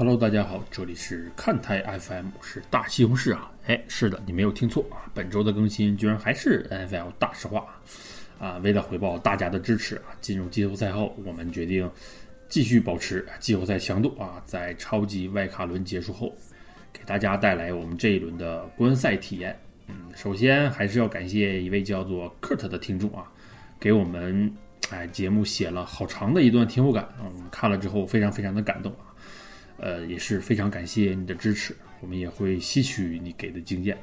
Hello，大家好，这里是看台 FM，是大西红柿啊。哎，是的，你没有听错啊，本周的更新居然还是 NFL 大实话啊。为了回报大家的支持啊，进入季后赛后，我们决定继续保持季后赛强度啊，在超级外卡轮结束后，给大家带来我们这一轮的观赛体验。嗯，首先还是要感谢一位叫做 Kurt 的听众啊，给我们哎节目写了好长的一段听后感，嗯，看了之后非常非常的感动啊。呃，也是非常感谢你的支持，我们也会吸取你给的经验，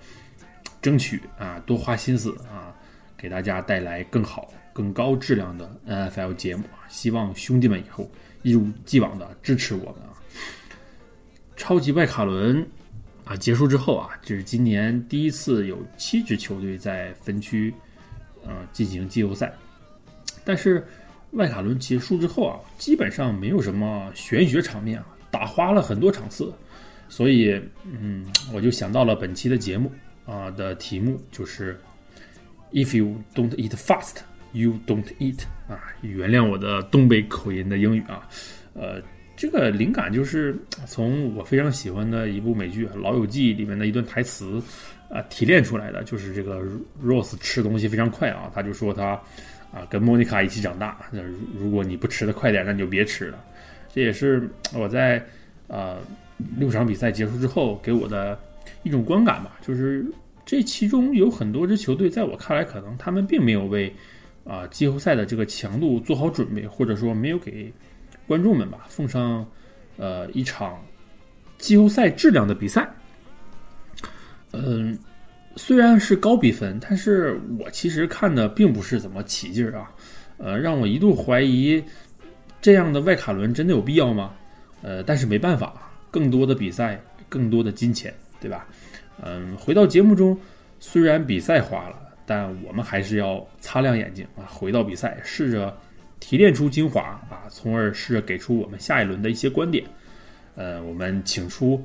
争取啊多花心思啊，给大家带来更好、更高质量的 NFL 节目！希望兄弟们以后一如既往的支持我们啊！超级外卡轮啊结束之后啊，这是今年第一次有七支球队在分区呃进行季后赛，但是外卡轮结束之后啊，基本上没有什么玄学场面啊。打花了很多场次，所以嗯，我就想到了本期的节目啊的题目就是 "If you don't eat fast, you don't eat" 啊，原谅我的东北口音的英语啊，呃，这个灵感就是从我非常喜欢的一部美剧《老友记》里面的一段台词啊提炼出来的，就是这个 Rose 吃东西非常快啊，他就说他啊跟莫妮卡一起长大，那如果你不吃的快点，那你就别吃了。这也是我在呃六场比赛结束之后给我的一种观感吧，就是这其中有很多支球队，在我看来，可能他们并没有为啊季后赛的这个强度做好准备，或者说没有给观众们吧奉上呃一场季后赛质量的比赛。嗯，虽然是高比分，但是我其实看的并不是怎么起劲儿啊，呃，让我一度怀疑。这样的外卡轮真的有必要吗？呃，但是没办法，更多的比赛，更多的金钱，对吧？嗯，回到节目中，虽然比赛花了，但我们还是要擦亮眼睛啊，回到比赛，试着提炼出精华啊，从而试着给出我们下一轮的一些观点。呃，我们请出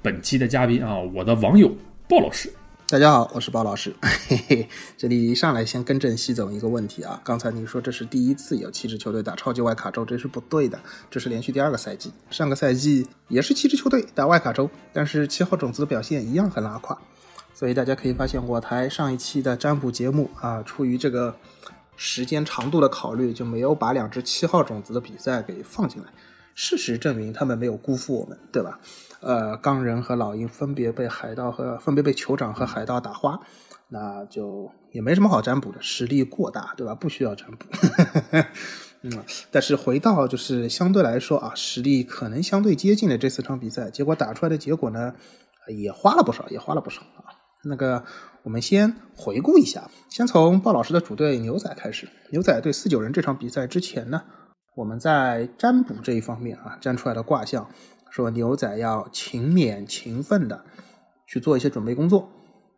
本期的嘉宾啊，我的网友鲍老师。大家好，我是包老师。嘿嘿，这里一上来先更正西总一个问题啊，刚才你说这是第一次有七支球队打超级外卡周，这是不对的，这是连续第二个赛季。上个赛季也是七支球队打外卡周，但是七号种子的表现一样很拉胯。所以大家可以发现，我台上一期的占卜节目啊，出于这个时间长度的考虑，就没有把两支七号种子的比赛给放进来。事实证明，他们没有辜负我们，对吧？呃，钢人和老鹰分别被海盗和分别被酋长和海盗打花，那就也没什么好占卜的，实力过大，对吧？不需要占卜。嗯，但是回到就是相对来说啊，实力可能相对接近的这四场比赛，结果打出来的结果呢，也花了不少，也花了不少啊。那个，我们先回顾一下，先从鲍老师的主队牛仔开始。牛仔对四九人这场比赛之前呢，我们在占卜这一方面啊，占出来的卦象。说牛仔要勤勉勤奋的去做一些准备工作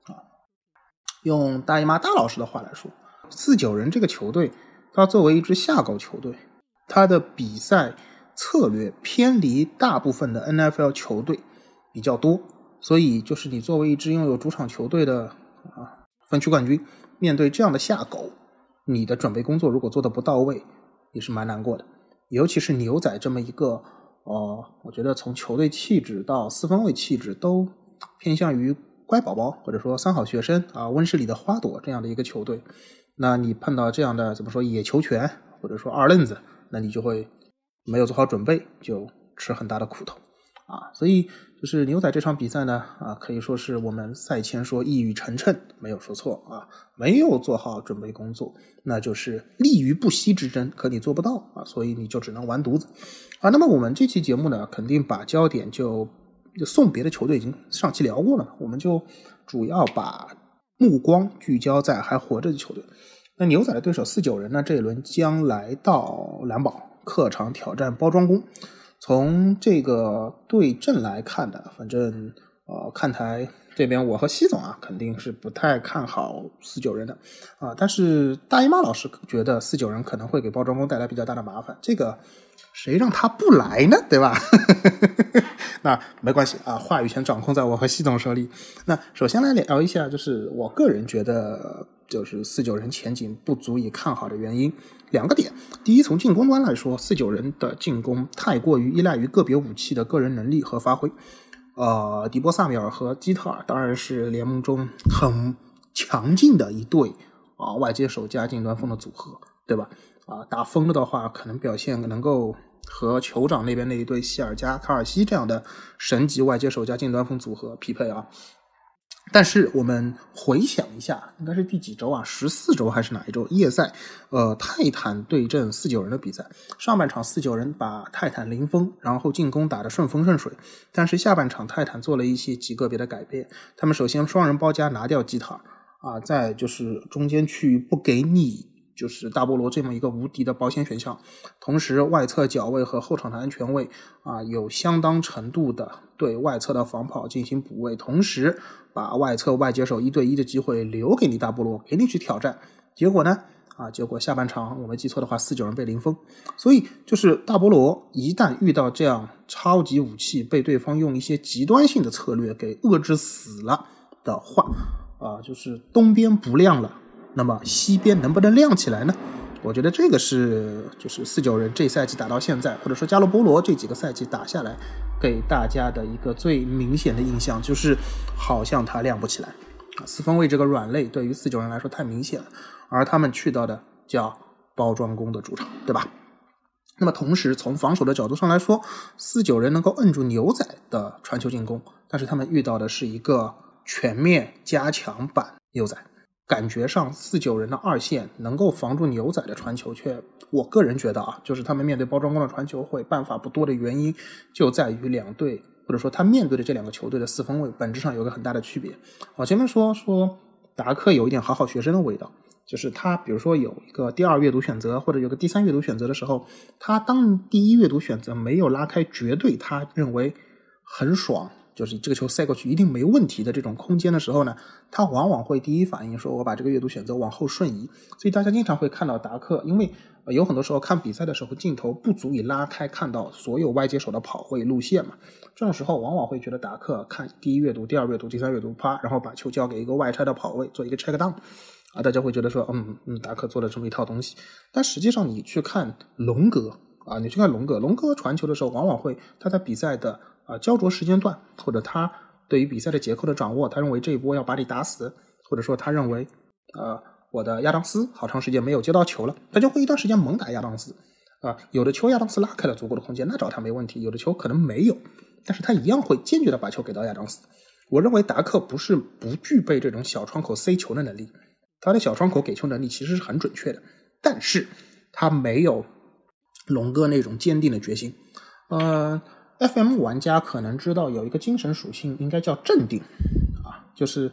啊。用大姨妈大老师的话来说，四九人这个球队，它作为一支下狗球队，它的比赛策略偏离大部分的 NFL 球队比较多，所以就是你作为一支拥有主场球队的啊分区冠军，面对这样的下狗，你的准备工作如果做的不到位，也是蛮难过的。尤其是牛仔这么一个。哦，我觉得从球队气质到四分卫气质都偏向于乖宝宝或者说三好学生啊，温室里的花朵这样的一个球队。那你碰到这样的怎么说野球权或者说二愣子，那你就会没有做好准备，就吃很大的苦头啊。所以就是牛仔这场比赛呢，啊，可以说是我们赛前说一语成谶，没有说错啊，没有做好准备工作，那就是立于不息之争，可你做不到啊，所以你就只能完犊子。啊，那么我们这期节目呢，肯定把焦点就就送别的球队已经上期聊过了嘛，我们就主要把目光聚焦在还活着的球队。那牛仔的对手四九人呢，这一轮将来到蓝宝客场挑战包装工。从这个对阵来看的，反正呃，看台这边我和西总啊，肯定是不太看好四九人的啊。但是大姨妈老师觉得四九人可能会给包装工带来比较大的麻烦，这个。谁让他不来呢？对吧？那没关系啊，话语权掌控在我和系总手里。那首先来聊一下，就是我个人觉得，就是四九人前景不足以看好的原因，两个点。第一，从进攻端来说，四九人的进攻太过于依赖于个别武器的个人能力和发挥。呃，迪波萨米尔和基特尔当然是联盟中很强劲的一对啊，外接手加近端锋的组合，对吧？啊，打疯了的话，可能表现能够和酋长那边那一对希尔加卡尔西这样的神级外接手加近端锋组合匹配啊。但是我们回想一下，应该是第几周啊？十四周还是哪一周？夜赛，呃，泰坦对阵四九人的比赛。上半场四九人把泰坦零封，然后进攻打得顺风顺水。但是下半场泰坦做了一些极个别的改变。他们首先双人包夹拿掉基塔啊，再就是中间区域不给你。就是大菠萝这么一个无敌的保险选项，同时外侧脚位和后场的安全位啊，有相当程度的对外侧的防跑进行补位，同时把外侧外接手一对一的机会留给你大菠萝，给你去挑战。结果呢？啊，结果下半场我没记错的话，四九人被零封。所以就是大菠萝一旦遇到这样超级武器，被对方用一些极端性的策略给遏制死了的话，啊，就是东边不亮了。那么西边能不能亮起来呢？我觉得这个是就是四九人这赛季打到现在，或者说加洛波罗这几个赛季打下来，给大家的一个最明显的印象就是好像他亮不起来啊。四分卫这个软肋对于四九人来说太明显了，而他们去到的叫包装工的主场，对吧？那么同时从防守的角度上来说，四九人能够摁住牛仔的传球进攻，但是他们遇到的是一个全面加强版牛仔。感觉上四九人的二线能够防住牛仔的传球，却我个人觉得啊，就是他们面对包装工的传球会办法不多的原因，就在于两队或者说他面对的这两个球队的四分卫本质上有个很大的区别。我前面说说达克有一点好好学生的味道，就是他比如说有一个第二阅读选择或者有个第三阅读选择的时候，他当第一阅读选择没有拉开绝对他认为很爽。就是这个球塞过去一定没问题的这种空间的时候呢，他往往会第一反应说：“我把这个阅读选择往后瞬移。”所以大家经常会看到达克，因为有很多时候看比赛的时候镜头不足以拉开看到所有外接手的跑位路线嘛，这种时候往往会觉得达克看第一阅读、第二阅读、第三阅读，啪，然后把球交给一个外拆的跑位做一个 check down，啊，大家会觉得说：“嗯嗯，达克做了这么一套东西。”但实际上你去看龙哥啊，你去看龙哥，龙哥传球的时候往往会他在比赛的。啊，焦灼时间段，或者他对于比赛的结构的掌握，他认为这一波要把你打死，或者说他认为，呃，我的亚当斯好长时间没有接到球了，他就会一段时间猛打亚当斯。啊，有的球亚当斯拉开了足够的空间，那找他没问题；有的球可能没有，但是他一样会坚决的把球给到亚当斯。我认为达克不是不具备这种小窗口塞球的能力，他的小窗口给球能力其实是很准确的，但是他没有龙哥那种坚定的决心，呃。FM 玩家可能知道有一个精神属性，应该叫镇定，啊，就是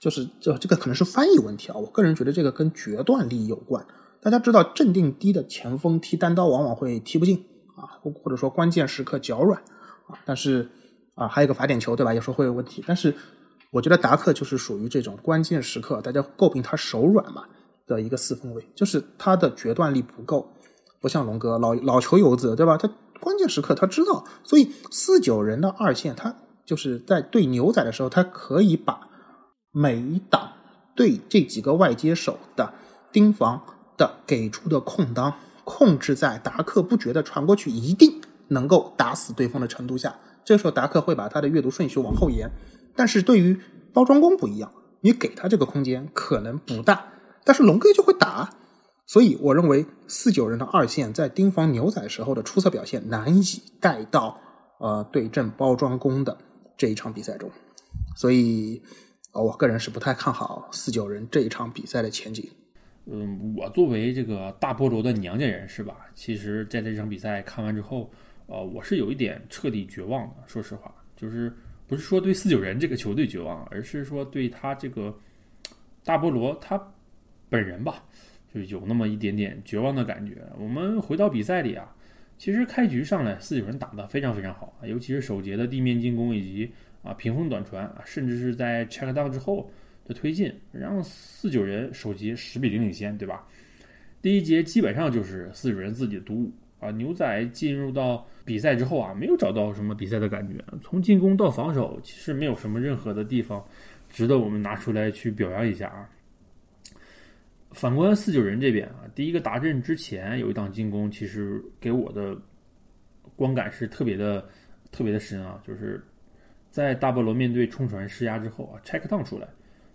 就是这这个可能是翻译问题啊。我个人觉得这个跟决断力有关。大家知道，镇定低的前锋踢单刀往往会踢不进啊，或或者说关键时刻脚软啊。但是啊，还有个罚点球，对吧？有时候会有问题。但是我觉得达克就是属于这种关键时刻大家诟病他手软嘛的一个四分卫，就是他的决断力不够，不像龙哥老老球游子，对吧？他。关键时刻他知道，所以四九人的二线，他就是在对牛仔的时候，他可以把每一档对这几个外接手的盯防的给出的空当控制在达克不觉得传过去一定能够打死对方的程度下。这时候达克会把他的阅读顺序往后延，但是对于包装工不一样，你给他这个空间可能不大，但是龙哥就会打。所以，我认为四九人的二线在盯防牛仔时候的出色表现难以带到呃对阵包装工的这一场比赛中。所以，我个人是不太看好四九人这一场比赛的前景。嗯，我作为这个大菠萝的娘家人是吧？其实在这场比赛看完之后，呃，我是有一点彻底绝望的。说实话，就是不是说对四九人这个球队绝望，而是说对他这个大菠萝他本人吧。就有那么一点点绝望的感觉。我们回到比赛里啊，其实开局上来四九人打得非常非常好啊，尤其是首节的地面进攻以及啊平风短传啊，甚至是在 check down 之后的推进，让四九人首节十比零领先，对吧？第一节基本上就是四九人自己的独舞啊，牛仔进入到比赛之后啊，没有找到什么比赛的感觉，从进攻到防守，其实没有什么任何的地方值得我们拿出来去表扬一下啊。反观四九人这边啊，第一个达阵之前有一档进攻，其实给我的观感是特别的特别的深啊，就是在大菠萝面对冲船施压之后啊，check down 出来，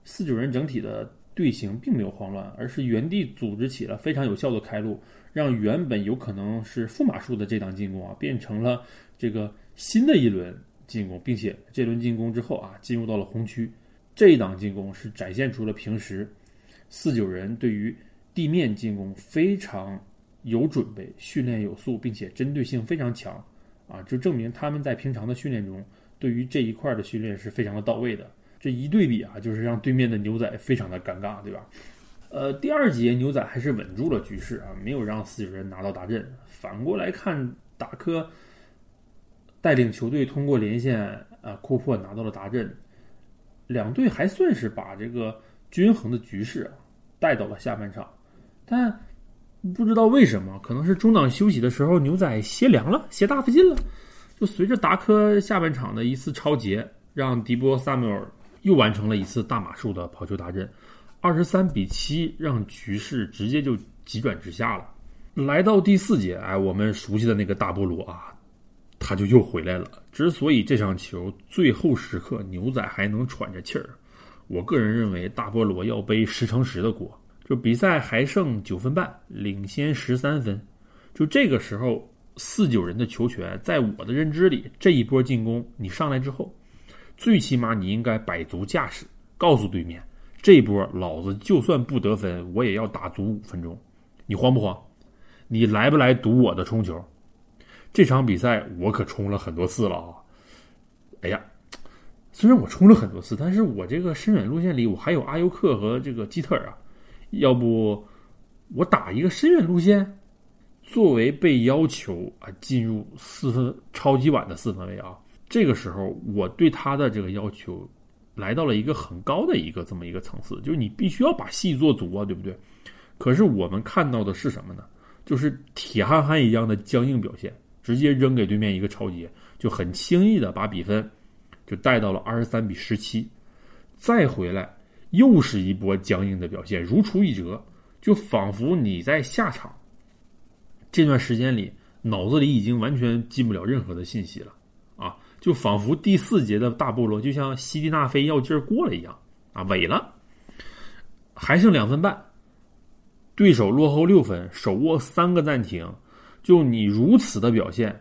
四九人整体的队形并没有慌乱，而是原地组织起了非常有效的开路，让原本有可能是负码数的这档进攻啊，变成了这个新的一轮进攻，并且这轮进攻之后啊，进入到了红区，这一档进攻是展现出了平时。四九人对于地面进攻非常有准备，训练有素，并且针对性非常强，啊，就证明他们在平常的训练中对于这一块的训练是非常的到位的。这一对比啊，就是让对面的牛仔非常的尴尬，对吧？呃，第二节牛仔还是稳住了局势啊，没有让四九人拿到大阵。反过来看，达科带领球队通过连线啊库珀拿到了达阵，两队还算是把这个均衡的局势啊。带到了下半场，但不知道为什么，可能是中场休息的时候牛仔鞋凉了，鞋大附近了，就随着达科下半场的一次超节，让迪波萨缪尔又完成了一次大马术的跑球达阵，二十三比七，让局势直接就急转直下了。来到第四节，哎，我们熟悉的那个大菠萝啊，他就又回来了。之所以这场球最后时刻牛仔还能喘着气儿。我个人认为，大菠萝要背十乘十的锅。就比赛还剩九分半，领先十三分。就这个时候，四九人的球权，在我的认知里，这一波进攻你上来之后，最起码你应该摆足架势，告诉对面，这波老子就算不得分，我也要打足五分钟。你慌不慌？你来不来赌我的冲球？这场比赛我可冲了很多次了啊！哎呀！虽然我冲了很多次，但是我这个深远路线里，我还有阿尤克和这个基特尔啊。要不我打一个深远路线，作为被要求啊进入四分超级碗的四分位啊。这个时候我对他的这个要求来到了一个很高的一个这么一个层次，就是你必须要把戏做足啊，对不对？可是我们看到的是什么呢？就是铁憨憨一样的僵硬表现，直接扔给对面一个超级，就很轻易的把比分。就带到了二十三比十七，再回来又是一波僵硬的表现，如出一辙，就仿佛你在下场这段时间里脑子里已经完全进不了任何的信息了啊！就仿佛第四节的大菠萝就像西蒂纳菲药劲儿过了一样啊，萎了，还剩两分半，对手落后六分，手握三个暂停，就你如此的表现。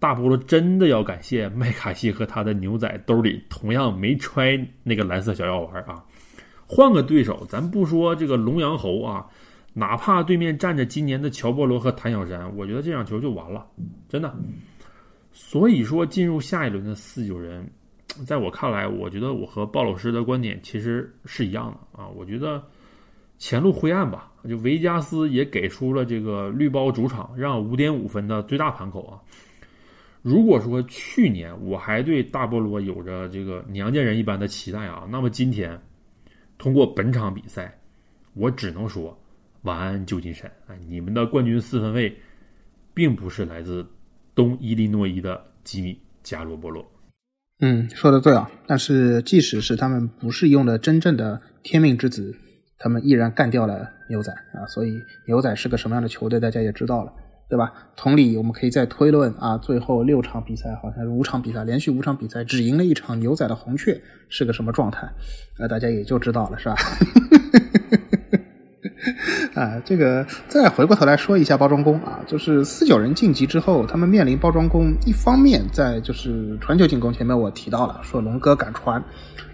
大菠萝真的要感谢麦卡锡和他的牛仔兜里同样没揣那个蓝色小药丸啊！换个对手，咱不说这个龙阳猴啊，哪怕对面站着今年的乔波罗和谭小山，我觉得这场球就完了，真的。所以说，进入下一轮的四九人，在我看来，我觉得我和鲍老师的观点其实是一样的啊。我觉得前路灰暗吧，就维加斯也给出了这个绿包主场让五点五分的最大盘口啊。如果说去年我还对大菠萝有着这个娘家人一般的期待啊，那么今天通过本场比赛，我只能说晚安旧金山啊！你们的冠军四分卫并不是来自东伊利诺伊的吉米加罗波洛。嗯，说的对啊！但是即使是他们不是用的真正的天命之子，他们依然干掉了牛仔啊！所以牛仔是个什么样的球队，大家也知道了。对吧？同理，我们可以再推论啊，最后六场比赛好像是五场比赛，连续五场比赛只赢了一场牛仔的红雀是个什么状态？那大家也就知道了，是吧？啊，这个再回过头来说一下包装工啊，就是四九人晋级之后，他们面临包装工，一方面在就是传球进攻前面我提到了，说龙哥敢传，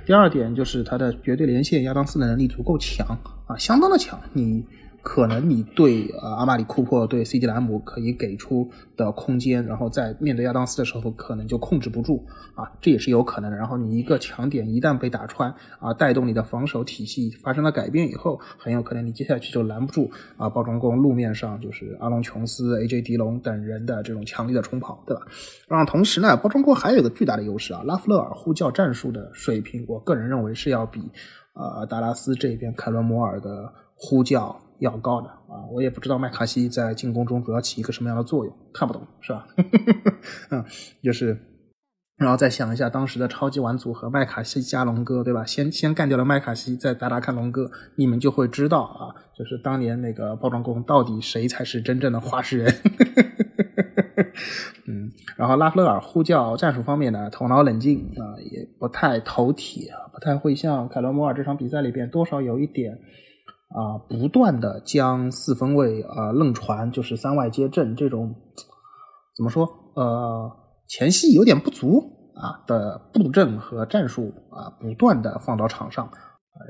第二点就是他的绝对连线亚当斯的能力足够强啊，相当的强，你。可能你对呃阿玛里库珀对 CD 兰姆可以给出的空间，然后在面对亚当斯的时候，可能就控制不住啊，这也是有可能的。然后你一个强点一旦被打穿啊，带动你的防守体系发生了改变以后，很有可能你接下去就拦不住啊，包装工路面上就是阿隆琼斯、AJ 迪龙等人的这种强力的冲跑，对吧？然后同时呢，包装工还有一个巨大的优势啊，拉夫勒尔呼叫战术的水平，我个人认为是要比呃达拉斯这边凯伦摩尔的呼叫。要高的啊。我也不知道麦卡锡在进攻中主要起一个什么样的作用，看不懂是吧？嗯，就是。然后再想一下当时的超级碗组合麦卡锡加龙哥，对吧？先先干掉了麦卡锡，再打打看龙哥，你们就会知道啊，就是当年那个包装工到底谁才是真正的化石人。嗯，然后拉弗勒尔呼叫战术方面呢，头脑冷静啊，也不太头铁啊，不太会像凯罗摩尔这场比赛里边多少有一点啊，不断的将四分卫啊愣传，就是三外接阵这种怎么说呃。前戏有点不足啊的布阵和战术啊，不断的放到场上，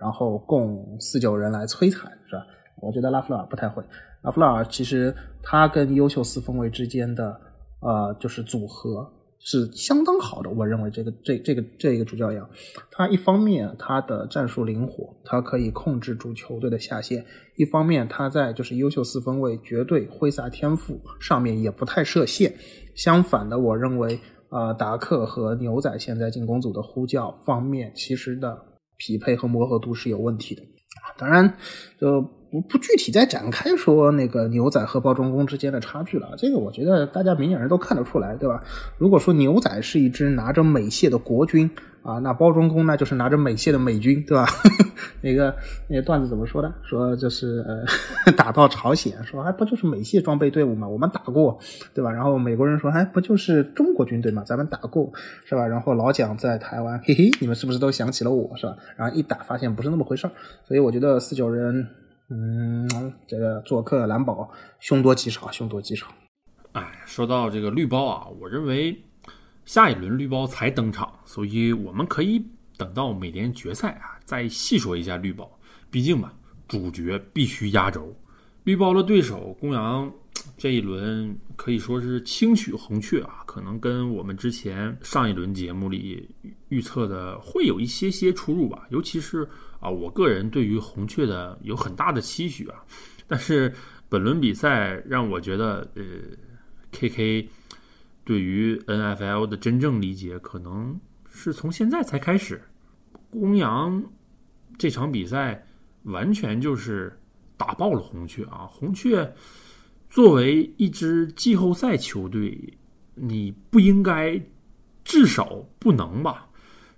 然后供四九人来摧残，是吧？我觉得拉夫勒尔不太会。拉夫勒尔其实他跟优秀四分卫之间的呃就是组合是相当好的，我认为这个这这个这个主教练，他一方面他的战术灵活，他可以控制住球队的下限；一方面他在就是优秀四分卫绝对挥洒天赋上面也不太设限。相反的，我认为，呃，达克和牛仔现在进攻组的呼叫方面，其实的匹配和磨合度是有问题的。当然，就不不具体再展开说那个牛仔和包装工之间的差距了。这个我觉得大家明眼人都看得出来，对吧？如果说牛仔是一支拿着美械的国军。啊，那包装工呢，就是拿着美械的美军，对吧？那个那个段子怎么说的？说就是呃，打到朝鲜，说还不就是美械装备队伍嘛，我们打过，对吧？然后美国人说，哎，不就是中国军队嘛，咱们打过，是吧？然后老蒋在台湾，嘿嘿，你们是不是都想起了我，是吧？然后一打发现不是那么回事儿，所以我觉得四九人，嗯，这个做客蓝宝，凶多吉少，凶多吉少。哎，说到这个绿包啊，我认为。下一轮绿包才登场，所以我们可以等到美联决赛啊，再细说一下绿包。毕竟嘛，主角必须压轴。绿包的对手公羊这一轮可以说是轻取红雀啊，可能跟我们之前上一轮节目里预测的会有一些些出入吧。尤其是啊，我个人对于红雀的有很大的期许啊。但是本轮比赛让我觉得，呃，K K。对于 NFL 的真正理解，可能是从现在才开始。公羊这场比赛完全就是打爆了红雀啊！红雀作为一支季后赛球队，你不应该，至少不能吧？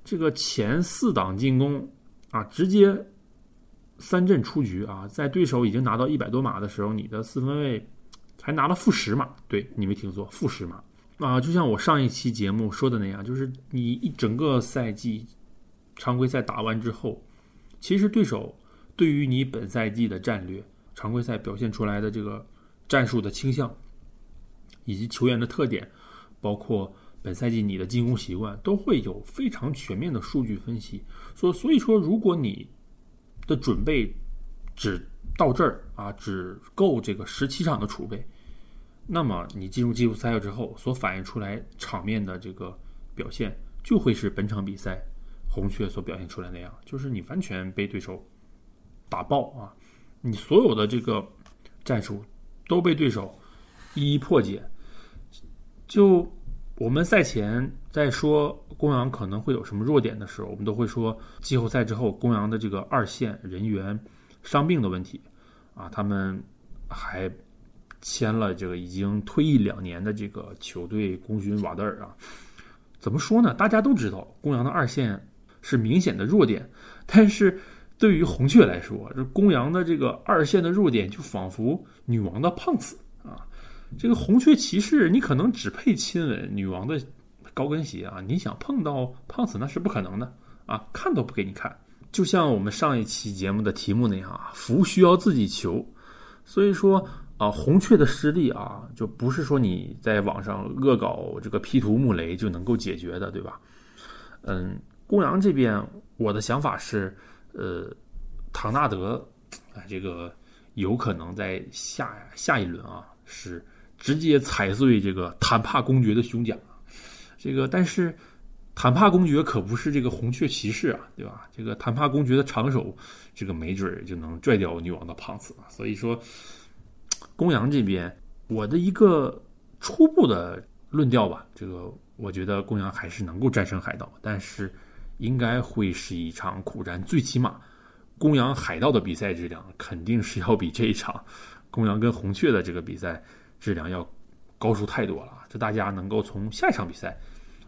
这个前四档进攻啊，直接三阵出局啊！在对手已经拿到一百多码的时候，你的四分卫还拿了负十码，对你没听错，负十码。啊，就像我上一期节目说的那样，就是你一整个赛季常规赛打完之后，其实对手对于你本赛季的战略、常规赛表现出来的这个战术的倾向，以及球员的特点，包括本赛季你的进攻习惯，都会有非常全面的数据分析。所所以说，如果你的准备只到这儿啊，只够这个十七场的储备。那么你进入季后赛之后，所反映出来场面的这个表现，就会是本场比赛红雀所表现出来那样，就是你完全被对手打爆啊！你所有的这个战术都被对手一一破解。就我们赛前在说公羊可能会有什么弱点的时候，我们都会说季后赛之后公羊的这个二线人员伤病的问题啊，他们还。签了这个已经退役两年的这个球队功勋瓦德尔啊，怎么说呢？大家都知道公羊的二线是明显的弱点，但是对于红雀来说，这公羊的这个二线的弱点就仿佛女王的胖子。这个红雀骑士，你可能只配亲吻女王的高跟鞋啊，你想碰到胖子那是不可能的啊，看都不给你看。就像我们上一期节目的题目那样啊，福需要自己求，所以说。啊，红雀的失利啊，就不是说你在网上恶搞这个 P 图穆雷就能够解决的，对吧？嗯，公羊这边我的想法是，呃，唐纳德，啊，这个有可能在下下一轮啊，是直接踩碎这个坦帕公爵的胸甲。这个，但是坦帕公爵可不是这个红雀骑士啊，对吧？这个坦帕公爵的长手，这个没准就能拽掉女王的胖子啊，所以说。公羊这边，我的一个初步的论调吧，这个我觉得公羊还是能够战胜海盗，但是应该会是一场苦战，最起码公羊海盗的比赛质量肯定是要比这一场公羊跟红雀的这个比赛质量要高出太多了啊。这大家能够从下一场比赛，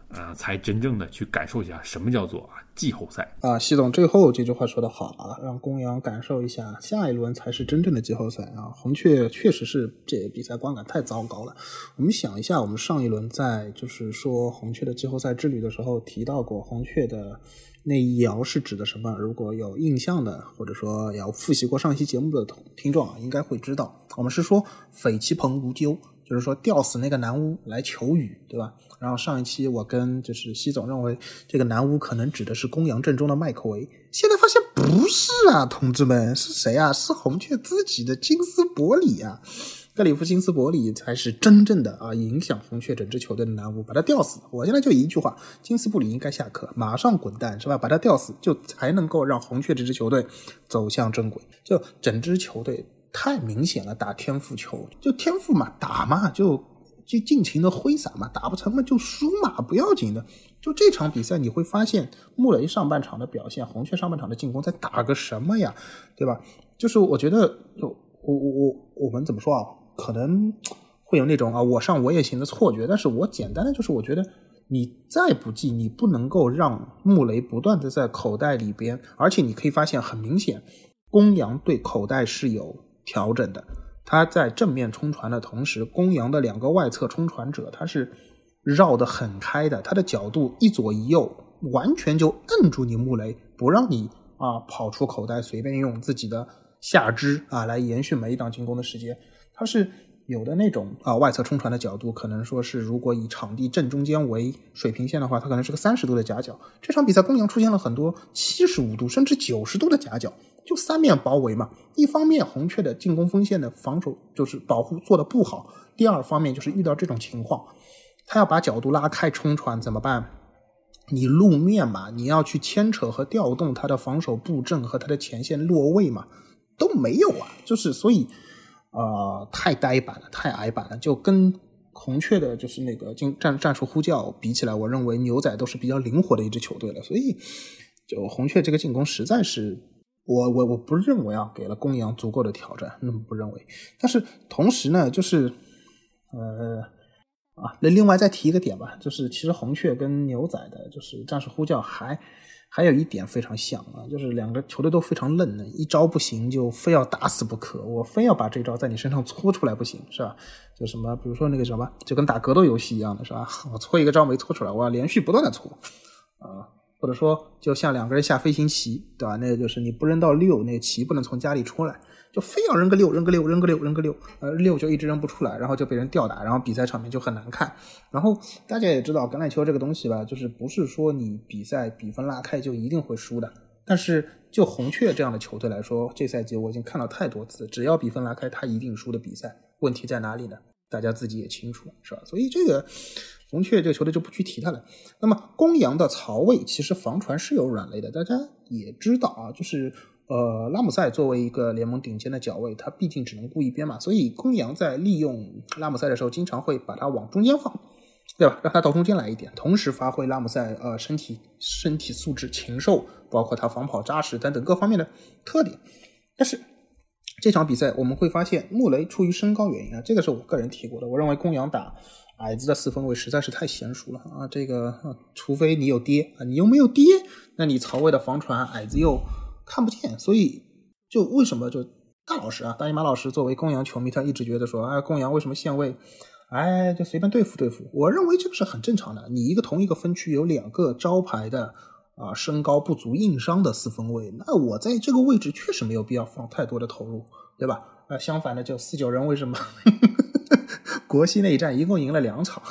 呃，才真正的去感受一下什么叫做啊季后赛啊。西总最后这句话说的好啊，让公羊感受一下下一轮才是真正的季后赛啊。红雀确实是这比赛观感太糟糕了。我们想一下，我们上一轮在就是说红雀的季后赛之旅的时候提到过红雀的。那一爻是指的什么？如果有印象的，或者说要复习过上一期节目的同听众啊，应该会知道，我们是说匪其鹏无咎，就是说吊死那个南巫来求雨，对吧？然后上一期我跟就是西总认为这个南巫可能指的是公羊阵中的麦克维，现在发现不是啊，同志们是谁啊？是红雀自己的金斯伯里啊。格里夫金斯伯里才是真正的啊影响红雀整支球队的男巫，把他吊死。我现在就一句话：金斯伯里应该下课，马上滚蛋，是吧？把他吊死，就才能够让红雀这支球队走向正轨。就整支球队太明显了，打天赋球，就天赋嘛，打嘛，就就尽情的挥洒嘛，打不成嘛就输嘛，不要紧的。就这场比赛你会发现，穆雷上半场的表现，红雀上半场的进攻在打个什么呀，对吧？就是我觉得，就我我我我们怎么说啊？可能会有那种啊，我上我也行的错觉，但是我简单的就是我觉得你再不济，你不能够让穆雷不断的在口袋里边，而且你可以发现很明显，公羊对口袋是有调整的。他在正面冲传的同时，公羊的两个外侧冲传者他是绕得很开的，他的角度一左一右，完全就摁住你穆雷，不让你啊跑出口袋，随便用自己的下肢啊来延续每一档进攻的时间。它是有的那种啊，外侧冲传的角度，可能说是如果以场地正中间为水平线的话，它可能是个三十度的夹角。这场比赛公羊出现了很多七十五度甚至九十度的夹角，就三面包围嘛。一方面红雀的进攻锋线的防守就是保护做的不好，第二方面就是遇到这种情况，他要把角度拉开冲传怎么办？你路面嘛，你要去牵扯和调动他的防守布阵和他的前线落位嘛，都没有啊，就是所以。呃，太呆板了，太矮板了，就跟红雀的就是那个进战战术呼叫比起来，我认为牛仔都是比较灵活的一支球队了。所以，就红雀这个进攻实在是，我我我不认为啊，给了公羊足够的挑战，那么不认为。但是同时呢，就是呃啊，那另外再提一个点吧，就是其实红雀跟牛仔的就是战术呼叫还。还有一点非常像啊，就是两个球队都非常愣的，一招不行就非要打死不可，我非要把这招在你身上搓出来不行，是吧？就什么，比如说那个什么，就跟打格斗游戏一样的是吧？我搓一个招没搓出来，我要连续不断的搓，啊，或者说就像两个人下飞行棋，对吧？那个就是你不扔到六，那个棋不能从家里出来。就非要扔个六，扔个六，扔个六，扔个六，呃，六就一直扔不出来，然后就被人吊打，然后比赛场面就很难看。然后大家也知道，橄榄球这个东西吧，就是不是说你比赛比分拉开就一定会输的。但是就红雀这样的球队来说，这赛季我已经看了太多次，只要比分拉开，他一定输的比赛。问题在哪里呢？大家自己也清楚，是吧？所以这个红雀这个球队就不去提它了。那么公羊的曹魏其实防传是有软肋的，大家也知道啊，就是。呃，拉姆塞作为一个联盟顶尖的脚位，他毕竟只能顾一边嘛，所以公羊在利用拉姆塞的时候，经常会把他往中间放，对吧？让他到中间来一点，同时发挥拉姆塞呃身体身体素质禽兽，包括他防跑扎实等等各方面的特点。但是这场比赛我们会发现，穆雷出于身高原因啊，这个是我个人提过的，我认为公羊打矮子的四分卫实在是太娴熟了啊，这个除非你有爹啊，你又没有爹，那你曹魏的防传矮子又。看不见，所以就为什么就大老师啊，大姨妈老师作为公羊球迷，他一直觉得说，哎，公羊为什么限位，哎，就随便对付对付。我认为这个是很正常的。你一个同一个分区有两个招牌的啊，身高不足硬伤的四分位，那我在这个位置确实没有必要放太多的投入，对吧？啊，相反的，就四九人为什么？国西那一战一共赢了两场，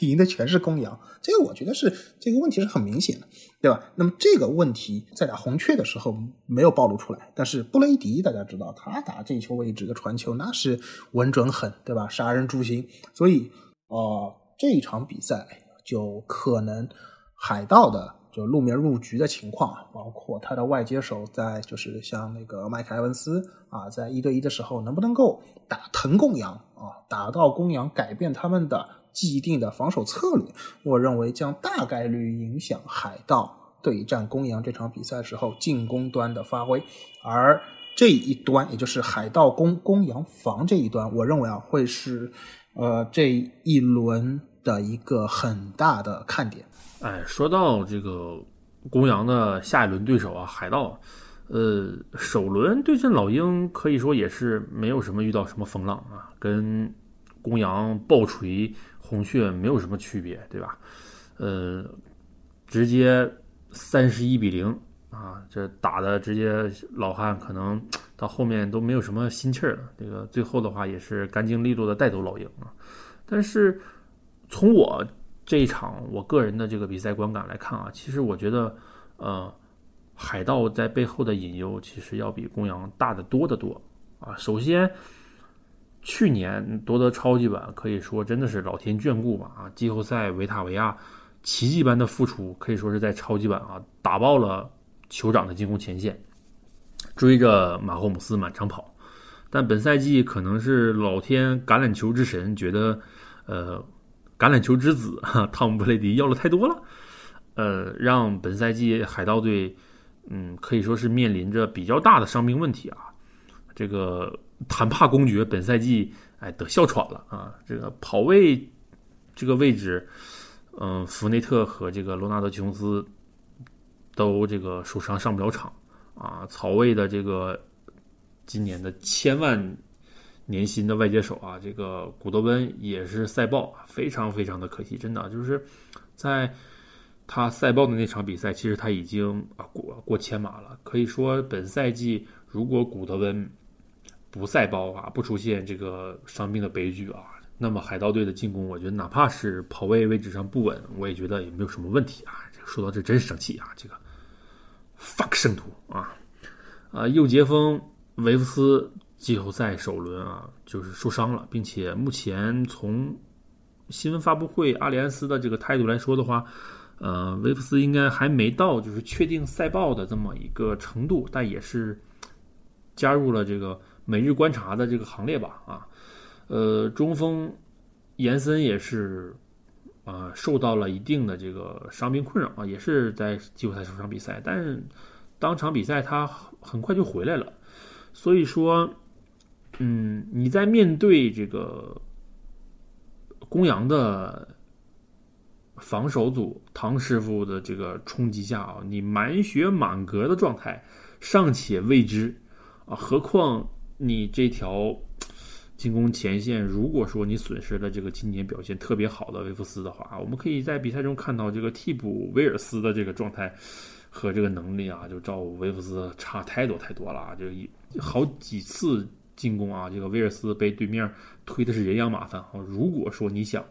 赢的全是公羊，这个我觉得是这个问题是很明显的，对吧？那么这个问题在打红雀的时候没有暴露出来，但是布雷迪大家知道，他打这球位置的传球那是稳准狠，对吧？杀人诛心，所以呃这一场比赛就可能海盗的。就路面入局的情况，包括他的外接手在，就是像那个麦克埃文斯啊，在一对一的时候能不能够打藤公羊啊，打到公羊改变他们的既定的防守策略，我认为将大概率影响海盗对战公羊这场比赛时候进攻端的发挥，而这一端也就是海盗攻公羊防这一端，我认为啊会是呃这一轮的一个很大的看点。哎，说到这个公羊的下一轮对手啊，海盗，呃，首轮对阵老鹰可以说也是没有什么遇到什么风浪啊，跟公羊暴锤红雀没有什么区别，对吧？呃，直接三十一比零啊，这打的直接老汉可能到后面都没有什么心气儿了。这个最后的话也是干净利落的带走老鹰啊。但是从我这一场我个人的这个比赛观感来看啊，其实我觉得呃，海盗在背后的隐忧其实要比公羊大得多得多啊。首先，去年夺得超级碗可以说真的是老天眷顾吧啊，季后赛维塔维亚。奇迹般的复出，可以说是在超级版啊打爆了酋长的进攻前线，追着马霍姆斯满场跑。但本赛季可能是老天橄榄球之神觉得，呃，橄榄球之子哈 汤姆布雷迪要的太多了，呃，让本赛季海盗队，嗯，可以说是面临着比较大的伤病问题啊。这个坦帕公爵本赛季哎得哮喘了啊，这个跑位这个位置。嗯，弗内特和这个罗纳德·琼斯都这个受伤上不了场啊。曹魏的这个今年的千万年薪的外接手啊，这个古德温也是赛爆，非常非常的可惜，真的就是在他赛爆的那场比赛，其实他已经啊过过千码了。可以说，本赛季如果古德温不赛爆啊，不出现这个伤病的悲剧啊。那么海盗队的进攻，我觉得哪怕是跑位位置上不稳，我也觉得也没有什么问题啊。说到这真生气啊！这个 fuck 圣徒啊啊！右截锋维夫斯季后赛首轮啊，就是受伤了，并且目前从新闻发布会阿里安斯的这个态度来说的话，呃，维夫斯应该还没到就是确定赛报的这么一个程度，但也是加入了这个每日观察的这个行列吧啊。呃，中锋延森也是啊，受到了一定的这个伤病困扰啊，也是在季后赛首场比赛，但是当场比赛他很快就回来了。所以说，嗯，你在面对这个公羊的防守组唐师傅的这个冲击下啊，你满血满格的状态尚且未知啊，何况你这条。进攻前线，如果说你损失了这个今年表现特别好的维夫斯的话，我们可以在比赛中看到这个替补威尔斯的这个状态和这个能力啊，就照维夫斯差太多太多了啊。就一好几次进攻啊，这个威尔斯被对面推的是人仰马翻啊。如果说你想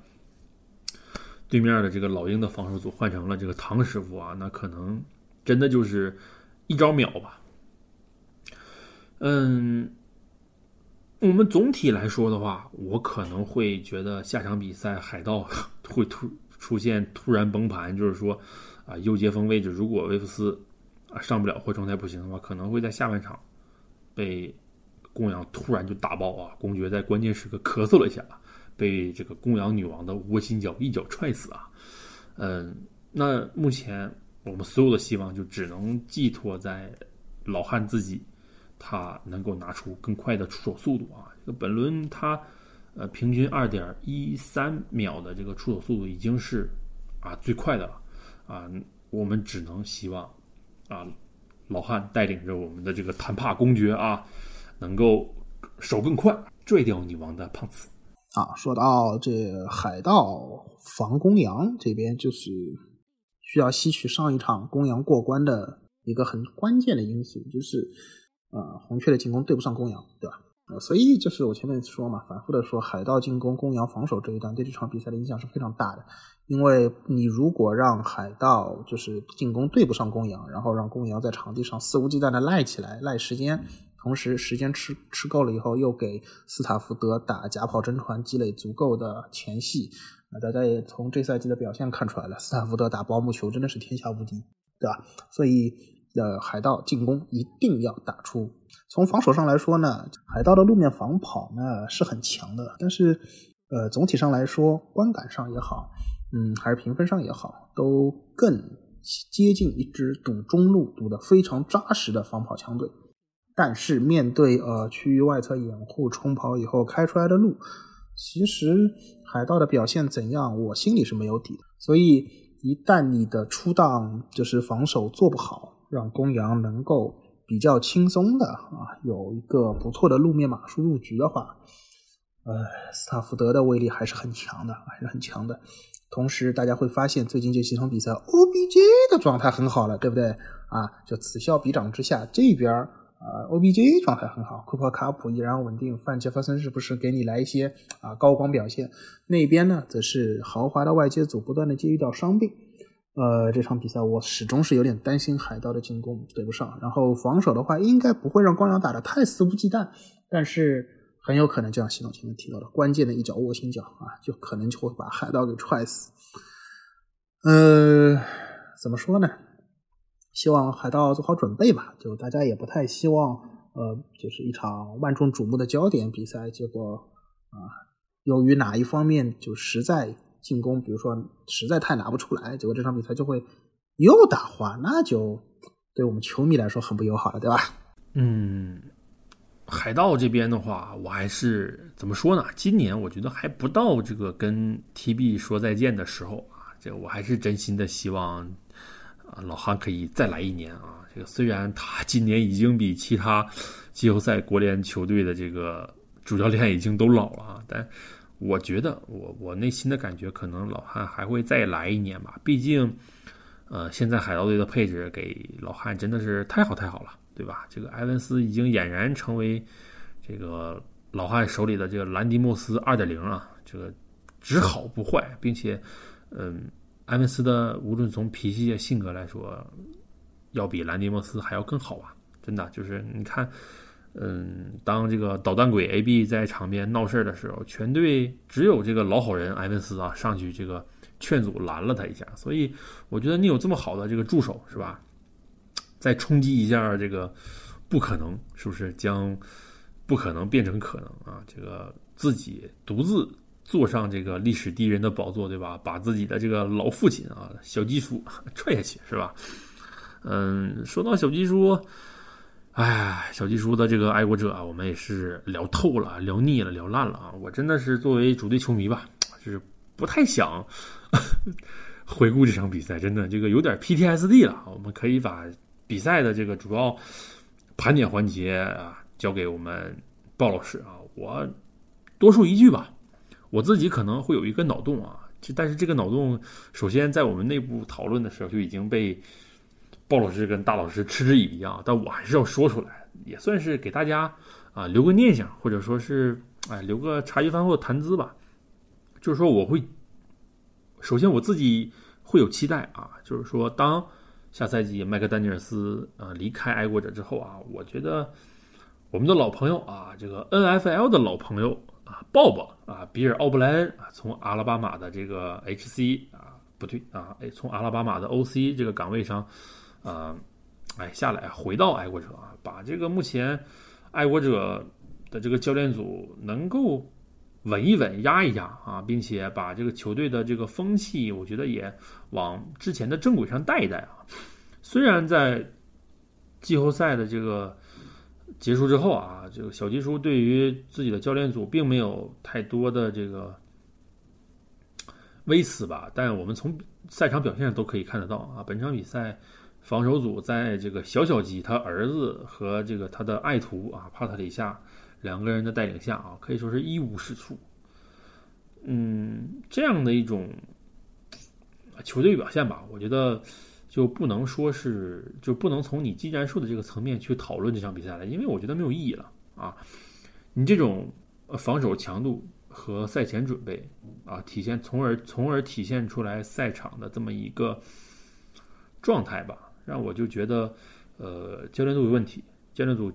对面的这个老鹰的防守组换成了这个唐师傅啊，那可能真的就是一招秒吧。嗯。我们总体来说的话，我可能会觉得下场比赛海盗 会突出现突然崩盘，就是说，啊，右接锋位置如果威弗斯啊上不了或状态不行的话，可能会在下半场被公羊突然就打爆啊！公爵在关键时刻咳嗽了一下，被这个公羊女王的窝心脚一脚踹死啊！嗯，那目前我们所有的希望就只能寄托在老汉自己。他能够拿出更快的出手速度啊！这个本轮他，呃，平均二点一三秒的这个出手速度已经是啊最快的了啊！我们只能希望啊，老汉带领着我们的这个坦帕公爵啊，能够手更快，拽掉女王的胖子啊！说到这海盗防公羊这边，就是需要吸取上一场公羊过关的一个很关键的因素，就是。啊，红雀的进攻对不上公羊，对吧？呃，所以就是我前面说嘛，反复的说，海盗进攻，公羊防守这一段对这场比赛的影响是非常大的。因为你如果让海盗就是进攻对不上公羊，然后让公羊在场地上肆无忌惮的赖起来，赖时间，同时时间吃吃够了以后，又给斯塔福德打假跑真传积累足够的前戏，那大家也从这赛季的表现看出来了，斯塔福德打保姆球真的是天下无敌，对吧？所以。呃海盗进攻一定要打出。从防守上来说呢，海盗的路面防跑呢是很强的，但是呃总体上来说，观感上也好，嗯还是评分上也好，都更接近一支堵中路堵得非常扎实的防跑强队。但是面对呃区域外侧掩护冲跑以后开出来的路，其实海盗的表现怎样，我心里是没有底的。所以一旦你的出档就是防守做不好，让公羊能够比较轻松的啊有一个不错的路面码数入局的话，呃，斯塔福德的威力还是很强的，还是很强的。同时，大家会发现最近这几场比赛，OBJ 的状态很好了，对不对啊？就此消彼长之下，这边。啊，OBJ 状态很好，库珀卡普依然稳定，范杰弗森是不是给你来一些啊高光表现？那边呢，则是豪华的外接组不断的接遇到伤病。呃，这场比赛我始终是有点担心海盗的进攻对不上，然后防守的话应该不会让光阳打的太肆无忌惮，但是很有可能就像系统前面提到的，关键的一脚卧薪脚啊，就可能就会把海盗给踹死。呃，怎么说呢？希望海盗做好准备吧，就大家也不太希望，呃，就是一场万众瞩目的焦点比赛，结果啊，由于哪一方面就实在进攻，比如说实在太拿不出来，结果这场比赛就会又打花，那就对我们球迷来说很不友好了，对吧？嗯，海盗这边的话，我还是怎么说呢？今年我觉得还不到这个跟 TB 说再见的时候啊，这我还是真心的希望。啊，老汉可以再来一年啊！这个虽然他今年已经比其他季后赛国联球队的这个主教练已经都老了啊，但我觉得我我内心的感觉，可能老汉还会再来一年吧。毕竟，呃，现在海盗队的配置给老汉真的是太好太好了，对吧？这个埃文斯已经俨然成为这个老汉手里的这个兰迪莫斯二点零啊，这个只好不坏，并且，嗯。埃文斯的无论从脾气性格来说，要比兰迪莫斯还要更好啊！真的，就是你看，嗯，当这个捣蛋鬼 AB 在场边闹事的时候，全队只有这个老好人埃文斯啊上去这个劝阻拦了他一下。所以我觉得你有这么好的这个助手是吧？再冲击一下这个不可能，是不是将不可能变成可能啊？这个自己独自。坐上这个历史第一人的宝座，对吧？把自己的这个老父亲啊，小鸡叔踹下去，是吧？嗯，说到小鸡叔，哎，小鸡叔的这个爱国者啊，我们也是聊透了、聊腻了、聊烂了啊！我真的是作为主队球迷吧，就是不太想 回顾这场比赛，真的这个有点 PTSD 了。我们可以把比赛的这个主要盘点环节啊，交给我们鲍老师啊，我多说一句吧。我自己可能会有一个脑洞啊，这但是这个脑洞首先在我们内部讨论的时候就已经被鲍老师跟大老师嗤之以鼻啊，但我还是要说出来，也算是给大家啊留个念想，或者说是哎留个茶余饭后的谈资吧。就是说我会首先我自己会有期待啊，就是说当下赛季麦克丹尼尔斯啊离开爱国者之后啊，我觉得我们的老朋友啊，这个 N F L 的老朋友。啊，鲍勃啊，比尔奥布莱恩啊，从阿拉巴马的这个 HC 啊，不对啊，哎，从阿拉巴马的 OC 这个岗位上，啊，哎下来回到爱国者啊，把这个目前爱国者的这个教练组能够稳一稳、压一压啊，并且把这个球队的这个风气，我觉得也往之前的正轨上带一带啊。虽然在季后赛的这个。结束之后啊，这个小吉叔对于自己的教练组并没有太多的这个微词吧，但我们从赛场表现上都可以看得到啊，本场比赛防守组在这个小小吉他儿子和这个他的爱徒啊帕特里夏两个人的带领下啊，可以说是一无是处。嗯，这样的一种球队表现吧，我觉得。就不能说是，就不能从你技战术的这个层面去讨论这场比赛了，因为我觉得没有意义了啊！你这种防守强度和赛前准备啊，体现从而从而体现出来赛场的这么一个状态吧，让我就觉得，呃，教练组有问题，教练组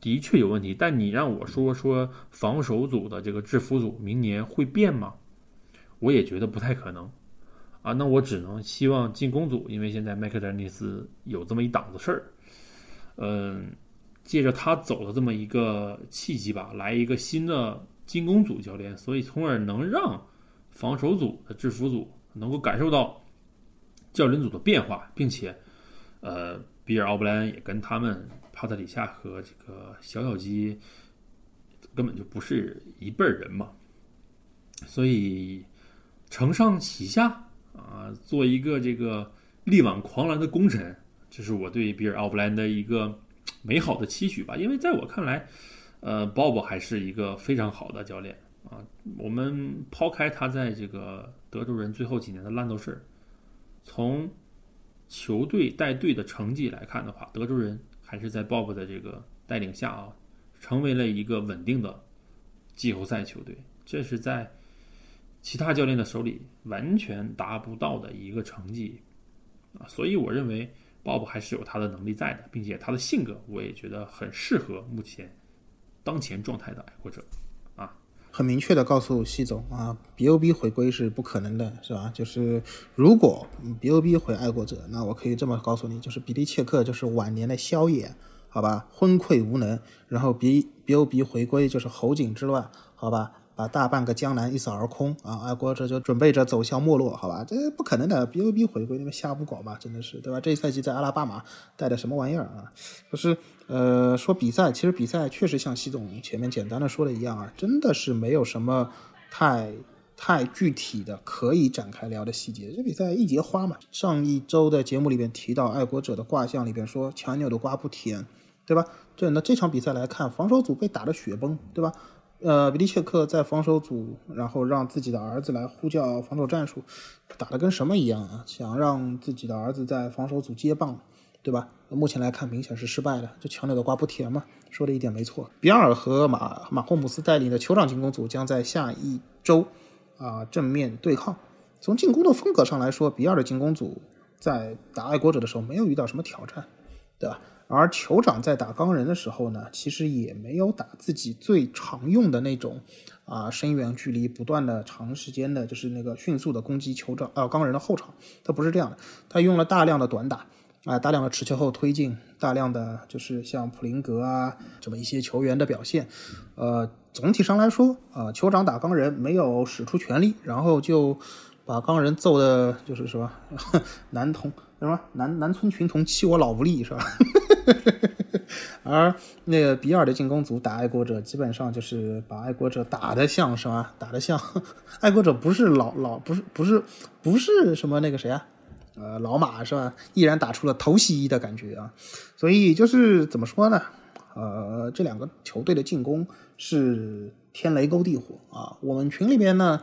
的确有问题。但你让我说说防守组的这个制服组明年会变吗？我也觉得不太可能。啊，那我只能希望进攻组，因为现在麦克丹尼斯有这么一档子事儿，嗯，借着他走的这么一个契机吧，来一个新的进攻组教练，所以从而能让防守组的制服组能够感受到教练组的变化，并且呃，比尔奥布莱恩也跟他们帕特里夏和这个小小鸡根本就不是一辈人嘛，所以承上启下啊，做一个这个力挽狂澜的功臣，这是我对比尔奥布莱恩的一个美好的期许吧。因为在我看来，呃，鲍勃还是一个非常好的教练啊。我们抛开他在这个德州人最后几年的烂斗事儿，从球队带队的成绩来看的话，德州人还是在鲍勃的这个带领下啊，成为了一个稳定的季后赛球队。这是在其他教练的手里完全达不到的一个成绩啊，所以我认为鲍勃还是有他的能力在的，并且他的性格我也觉得很适合目前当前状态的爱国者。啊很明确的告诉系总啊，B O B 回归是不可能的，是吧？就是如果 B O B 回爱国者，那我可以这么告诉你，就是比利切克就是晚年的宵夜，好吧？昏聩无能，然后 B B O B 回归就是侯景之乱，好吧？把大半个江南一扫而空啊！爱国者就准备着走向没落，好吧？这不可能的，B O B 回归那么瞎胡搞嘛，真的是，对吧？这一赛季在阿拉巴马带的什么玩意儿啊？就是呃，说比赛，其实比赛确实像习总前面简单的说的一样啊，真的是没有什么太太具体的可以展开聊的细节。这比赛一节花嘛。上一周的节目里边提到爱国者的卦象里边说强扭的瓜不甜，对吧？对，那这场比赛来看，防守组被打得雪崩，对吧？呃，比利切克在防守组，然后让自己的儿子来呼叫防守战术，打的跟什么一样啊？想让自己的儿子在防守组接棒，对吧？目前来看，明显是失败的。这强扭的瓜不甜嘛？说的一点没错。比尔和马马霍姆斯带领的酋长进攻组将在下一周啊正面对抗。从进攻的风格上来说，比尔的进攻组在打爱国者的时候没有遇到什么挑战，对吧？而酋长在打钢人的时候呢，其实也没有打自己最常用的那种啊深远距离不断的长时间的，就是那个迅速的攻击酋长啊钢人的后场，他不是这样的，他用了大量的短打啊，大量的持球后推进，大量的就是像普林格啊这么一些球员的表现，呃，总体上来说啊，酋长打钢人没有使出全力，然后就把钢人揍的，就是说 男童什么男男村群童欺我老无力是吧？而那个比尔的进攻组打爱国者，基本上就是把爱国者打得像是吧？打得像 爱国者不是老老不是不是不是什么那个谁啊？呃，老马是吧？依然打出了头袭的感觉啊！所以就是怎么说呢？呃，这两个球队的进攻是天雷勾地火啊！我们群里边呢。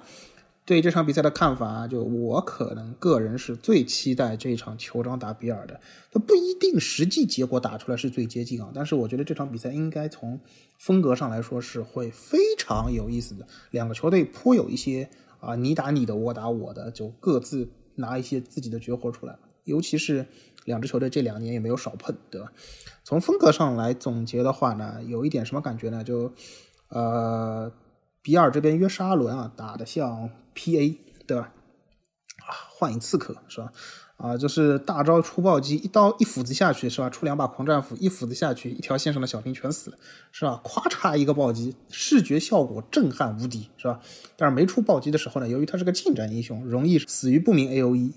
对这场比赛的看法，就我可能个人是最期待这场酋长打比尔的。它不一定实际结果打出来是最接近啊，但是我觉得这场比赛应该从风格上来说是会非常有意思的。两个球队颇有一些啊你打你的我打我的，就各自拿一些自己的绝活出来。尤其是两支球队这两年也没有少碰，对吧？从风格上来总结的话呢，有一点什么感觉呢？就呃。比尔这边约沙伦啊，打的像 P.A. 对吧？啊，幻影刺客是吧？啊，就是大招出暴击，一刀一斧子下去是吧？出两把狂战斧，一斧子下去，一条线上的小兵全死了是吧？咵嚓一个暴击，视觉效果震撼无敌是吧？但是没出暴击的时候呢，由于他是个近战英雄，容易死于不明 A.O.E。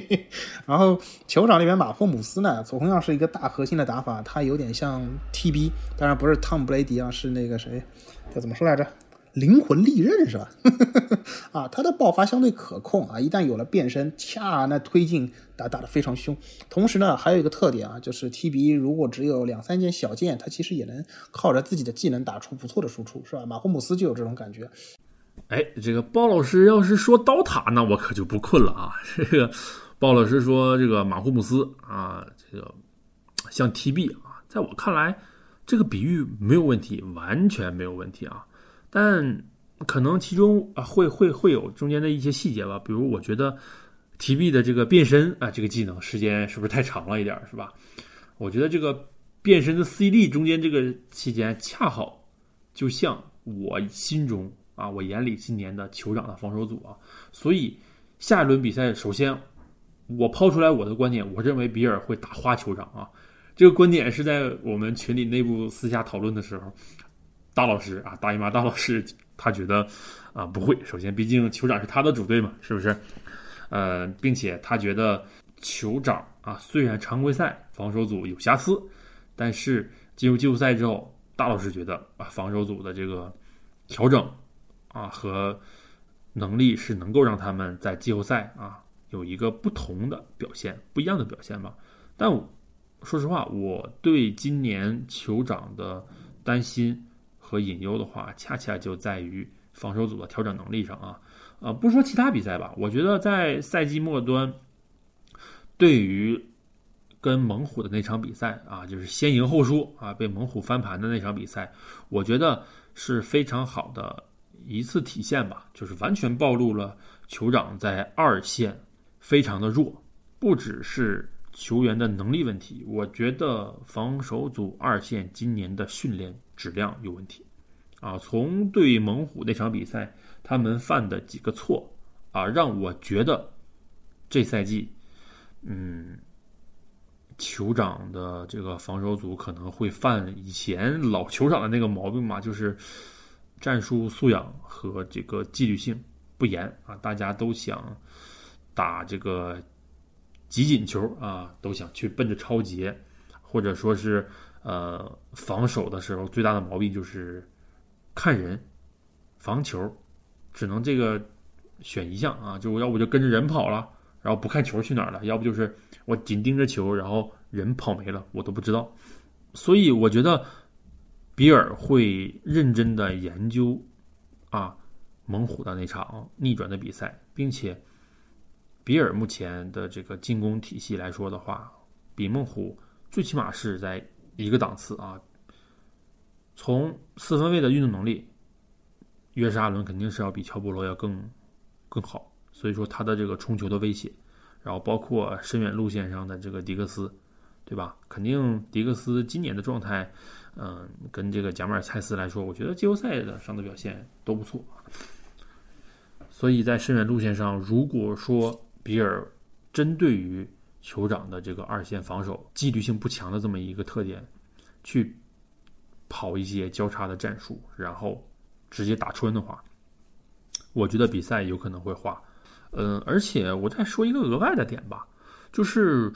然后酋长那边马霍姆斯呢，同样是一个大核心的打法，他有点像 T.B.，当然不是汤姆布雷迪啊，是那个谁，叫怎么说来着？灵魂利刃是吧？啊，他的爆发相对可控啊，一旦有了变身，恰那推进打打得非常凶。同时呢，还有一个特点啊，就是 T B 如果只有两三件小件，他其实也能靠着自己的技能打出不错的输出，是吧？马霍姆斯就有这种感觉。哎，这个鲍老师要是说刀塔，那我可就不困了啊。这个鲍老师说这个马霍姆斯啊，这个像 T B 啊，在我看来，这个比喻没有问题，完全没有问题啊。但可能其中啊会会会有中间的一些细节吧，比如我觉得 T B 的这个变身啊这个技能时间是不是太长了一点，是吧？我觉得这个变身的 C D 中间这个期间恰好就像我心中啊我眼里今年的酋长的防守组啊，所以下一轮比赛首先我抛出来我的观点，我认为比尔会打花酋长啊，这个观点是在我们群里内部私下讨论的时候。大老师啊，大姨妈大老师，他觉得啊不会。首先，毕竟酋长是他的主队嘛，是不是？呃，并且他觉得酋长啊，虽然常规赛防守组有瑕疵，但是进入季后赛之后，大老师觉得啊，防守组的这个调整啊和能力是能够让他们在季后赛啊有一个不同的表现，不一样的表现吧。但说实话，我对今年酋长的担心和隐忧的话，恰恰就在于防守组的调整能力上啊。呃，不说其他比赛吧，我觉得在赛季末端，对于跟猛虎的那场比赛啊，就是先赢后输啊，被猛虎翻盘的那场比赛，我觉得是非常好的一次体现吧，就是完全暴露了酋长在二线非常的弱，不只是球员的能力问题，我觉得防守组二线今年的训练质量有问题啊，从对猛虎那场比赛。他们犯的几个错啊，让我觉得这赛季，嗯，酋长的这个防守组可能会犯以前老酋长的那个毛病嘛，就是战术素养和这个纪律性不严啊，大家都想打这个集锦球啊，都想去奔着超节，或者说是呃防守的时候最大的毛病就是看人防球。只能这个选一项啊，就要不就跟着人跑了，然后不看球去哪儿了；要不就是我紧盯着球，然后人跑没了，我都不知道。所以我觉得比尔会认真的研究啊猛虎的那场逆转的比赛，并且比尔目前的这个进攻体系来说的话，比猛虎最起码是在一个档次啊。从四分卫的运动能力。约什·阿伦肯定是要比乔·波罗要更更好，所以说他的这个冲球的威胁，然后包括深远路线上的这个迪克斯，对吧？肯定迪克斯今年的状态，嗯，跟这个贾马尔·蔡斯来说，我觉得季后赛的上的表现都不错。所以在深远路线上，如果说比尔针对于酋长的这个二线防守纪律性不强的这么一个特点，去跑一些交叉的战术，然后。直接打穿的话，我觉得比赛有可能会花。嗯，而且我再说一个额外的点吧，就是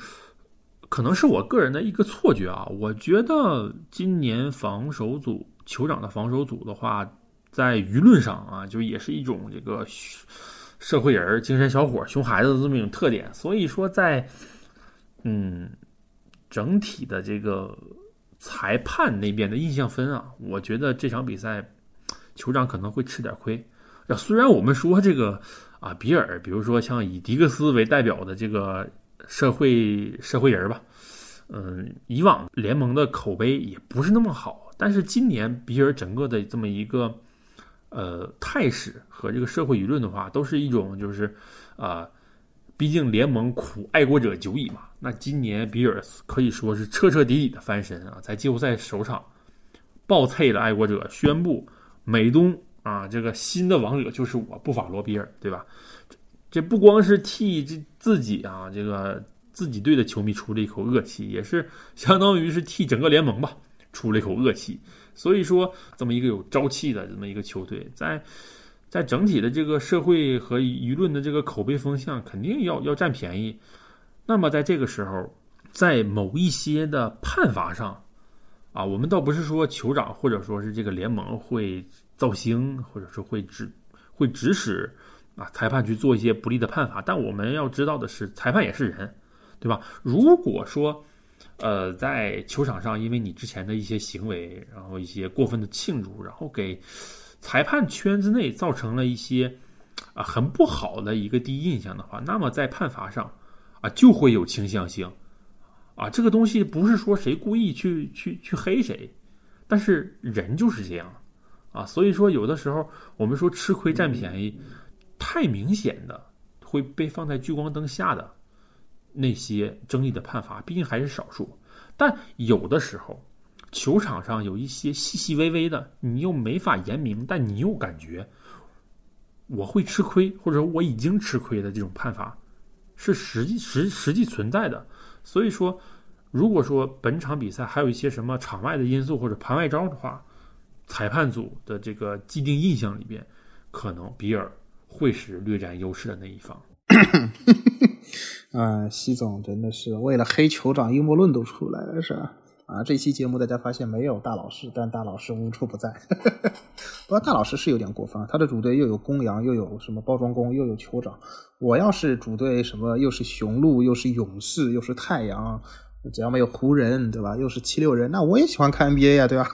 可能是我个人的一个错觉啊。我觉得今年防守组酋长的防守组的话，在舆论上啊，就也是一种这个社会人、精神小伙、熊孩子的这么一种特点。所以说，在嗯整体的这个裁判那边的印象分啊，我觉得这场比赛。酋长可能会吃点亏，啊，虽然我们说这个啊，比尔，比如说像以迪克斯为代表的这个社会社会人吧，嗯，以往联盟的口碑也不是那么好，但是今年比尔整个的这么一个呃态势和这个社会舆论的话，都是一种就是啊，毕竟联盟苦爱国者久矣嘛，那今年比尔可以说是彻彻底底的翻身啊，在季后赛首场爆脆的爱国者宣布。美东啊，这个新的王者就是我布法罗比尔，对吧？这不光是替这自己啊，这个自己队的球迷出了一口恶气，也是相当于是替整个联盟吧出了一口恶气。所以说，这么一个有朝气的这么一个球队，在在整体的这个社会和舆论的这个口碑风向，肯定要要占便宜。那么在这个时候，在某一些的判罚上。啊，我们倒不是说酋长或者说是这个联盟会造星，或者说会指会指使啊裁判去做一些不利的判罚，但我们要知道的是，裁判也是人，对吧？如果说呃在球场上，因为你之前的一些行为，然后一些过分的庆祝，然后给裁判圈子内造成了一些啊很不好的一个第一印象的话，那么在判罚上啊就会有倾向性。啊，这个东西不是说谁故意去去去黑谁，但是人就是这样，啊，所以说有的时候我们说吃亏占便宜，太明显的会被放在聚光灯下的那些争议的判罚，毕竟还是少数。但有的时候，球场上有一些细细微微的，你又没法言明，但你又感觉我会吃亏，或者我已经吃亏的这种判罚，是实际实实际存在的。所以说，如果说本场比赛还有一些什么场外的因素或者盘外招的话，裁判组的这个既定印象里边，可能比尔会是略占优势的那一方。啊，西总真的是为了黑酋长，阴谋论都出来了，是吧？啊，这一期节目大家发现没有大老师，但大老师无处不在。不过大老师是有点过分，他的主队又有公羊，又有什么包装工，又有酋长。我要是主队什么，又是雄鹿，又是勇士，又是太阳，只要没有湖人，对吧？又是七六人，那我也喜欢看 NBA 呀，对吧？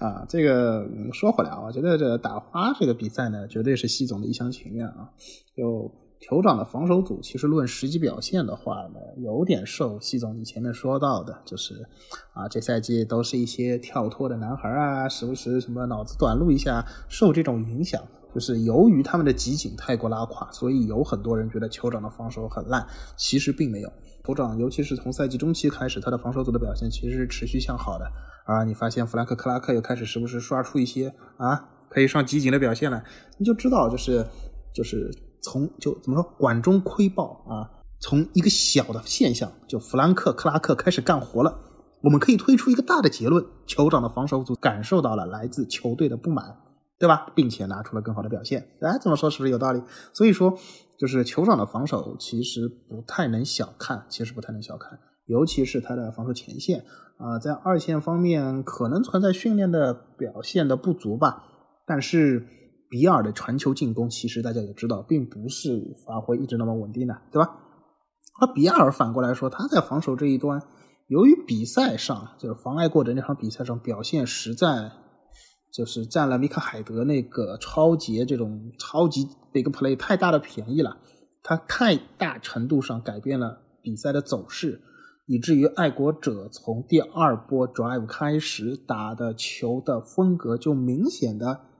啊，这个说回来啊，我觉得这打花这个比赛呢，绝对是西总的一厢情愿啊，就。酋长的防守组其实论实际表现的话呢，有点受西总你前面说到的，就是啊，这赛季都是一些跳脱的男孩啊，时不时什么脑子短路一下，受这种影响。就是由于他们的集锦太过拉垮，所以有很多人觉得酋长的防守很烂。其实并没有，酋长尤其是从赛季中期开始，他的防守组的表现其实是持续向好的。啊，你发现弗兰克·克拉克又开始时不时刷出一些啊可以上集锦的表现来，你就知道就是就是。从就怎么说管中窥豹啊，从一个小的现象，就弗兰克克拉克开始干活了，我们可以推出一个大的结论：酋长的防守组感受到了来自球队的不满，对吧？并且拿出了更好的表现。哎，这么说是不是有道理？所以说，就是酋长的防守其实不太能小看，其实不太能小看，尤其是他的防守前线啊，在二线方面可能存在训练的表现的不足吧，但是。比尔的传球进攻，其实大家也知道，并不是发挥一直那么稳定的，对吧？而比尔反过来说，他在防守这一端，由于比赛上就是妨碍过的那场比赛上表现实在，就是占了米卡海德那个超级这种超级 big play 太大的便宜了，他太大程度上改变了比赛的走势，以至于爱国者从第二波 drive 开始打的球的风格就明显的。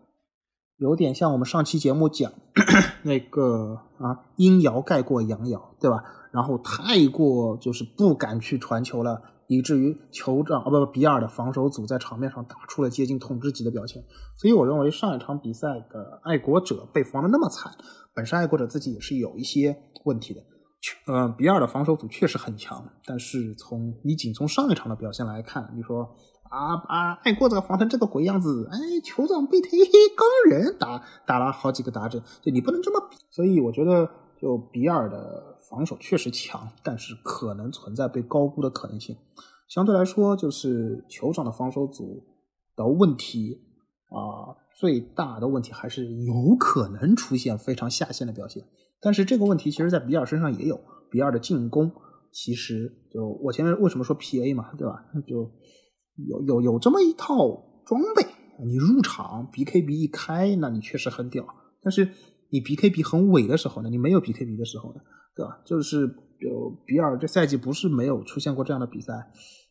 有点像我们上期节目讲 那个啊，阴爻盖过阳爻，对吧？然后太过就是不敢去传球了，以至于酋长啊不不比尔的防守组在场面上打出了接近统治级的表现。所以我认为上一场比赛的爱国者被防的那么惨，本身爱国者自己也是有一些问题的。嗯，比尔的防守组确实很强，但是从你仅从上一场的表现来看，你说。啊啊！爱国者防成这个鬼样子，哎，酋长被黑钢人打打了好几个打针，就你不能这么比。所以我觉得，就比尔的防守确实强，但是可能存在被高估的可能性。相对来说，就是酋长的防守组的问题啊，最大的问题还是有可能出现非常下限的表现。但是这个问题其实在比尔身上也有，比尔的进攻其实就我前面为什么说 P A 嘛，对吧？就。有有有这么一套装备，你入场 BKB 一开，那你确实很屌。但是你 BKB 很萎的时候呢，你没有 BKB 的时候呢，对吧？就是有比尔这赛季不是没有出现过这样的比赛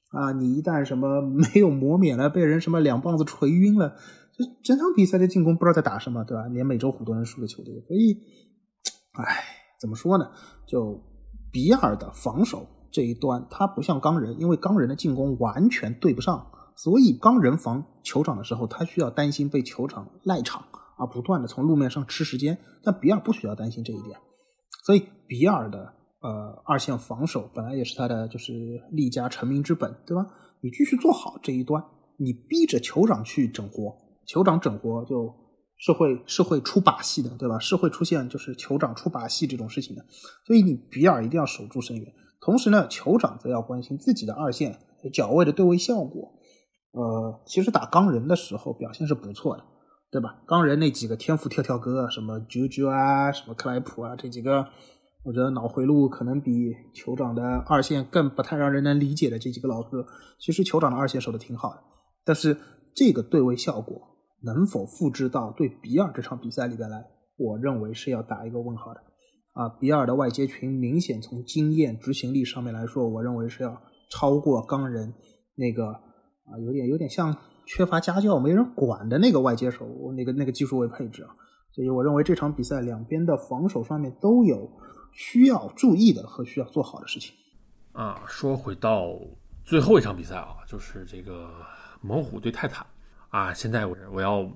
啊。你一旦什么没有磨免了，被人什么两棒子锤晕了，就整场比赛的进攻不知道在打什么，对吧？连美洲虎都能输的球队，所以，唉，怎么说呢？就比尔的防守。这一端他不像钢人，因为钢人的进攻完全对不上，所以钢人防球场的时候，他需要担心被球场赖场啊，不断的从路面上吃时间。但比尔不需要担心这一点，所以比尔的呃二线防守本来也是他的就是立家成名之本，对吧？你继续做好这一端，你逼着酋长去整活，酋长整活就是会是会出把戏的，对吧？是会出现就是酋长出把戏这种事情的，所以你比尔一定要守住深渊。同时呢，酋长则要关心自己的二线脚位的对位效果。呃，其实打钢人的时候表现是不错的，对吧？钢人那几个天赋跳跳哥，什么啾啾啊，什么克莱普啊，这几个，我觉得脑回路可能比酋长的二线更不太让人能理解的这几个老哥，其实酋长的二线守的挺好的。但是这个对位效果能否复制到对比尔这场比赛里边来，我认为是要打一个问号的。啊，比尔的外接群明显从经验、执行力上面来说，我认为是要超过钢人那个啊，有点有点像缺乏家教、没人管的那个外接手，那个那个技术位配置啊。所以我认为这场比赛两边的防守上面都有需要注意的和需要做好的事情。啊，说回到最后一场比赛啊，就是这个猛虎对泰坦啊，现在我我要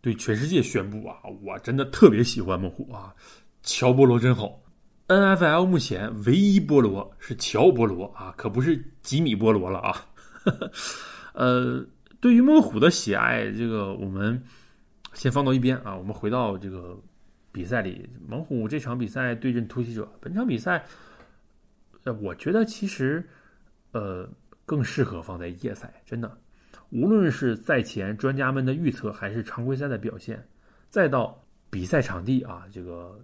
对全世界宣布啊，我真的特别喜欢猛虎啊。乔波罗真好，NFL 目前唯一波罗是乔波罗啊，可不是吉米波罗了啊。呃，对于猛虎的喜爱，这个我们先放到一边啊。我们回到这个比赛里，猛虎这场比赛对阵突袭者，本场比赛，呃，我觉得其实，呃，更适合放在夜赛，真的。无论是赛前专家们的预测，还是常规赛的表现，再到比赛场地啊，这个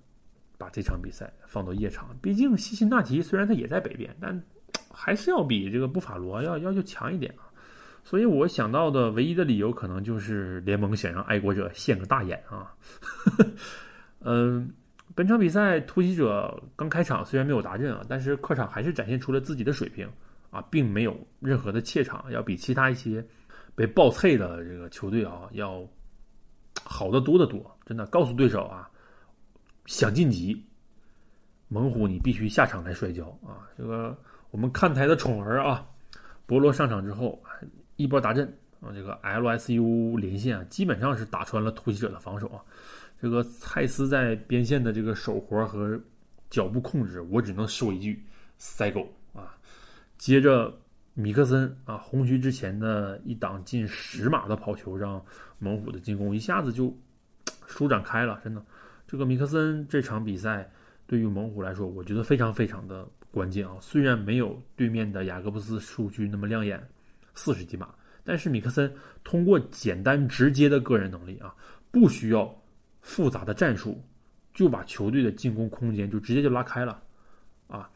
把这场比赛放到夜场，毕竟西辛纳提虽然它也在北边，但还是要比这个布法罗要要求强一点啊。所以我想到的唯一的理由，可能就是联盟想让爱国者现个大眼啊。嗯，本场比赛突袭者刚开场虽然没有达阵啊，但是客场还是展现出了自己的水平啊，并没有任何的怯场，要比其他一些被爆脆的这个球队啊要好的多得多。真的，告诉对手啊，想晋级，猛虎你必须下场来摔跤啊！这个我们看台的宠儿啊，博罗上场之后。一波达阵啊，这个 LSU 连线啊，基本上是打穿了突袭者的防守啊。这个蔡司在边线的这个手活和脚步控制，我只能说一句塞狗啊。接着米克森啊，红区之前的一档近十码的跑球，让猛虎的进攻一下子就舒展开了。真的，这个米克森这场比赛对于猛虎来说，我觉得非常非常的关键啊。虽然没有对面的雅各布斯数据那么亮眼。四十几码，但是米克森通过简单直接的个人能力啊，不需要复杂的战术，就把球队的进攻空间就直接就拉开了，啊，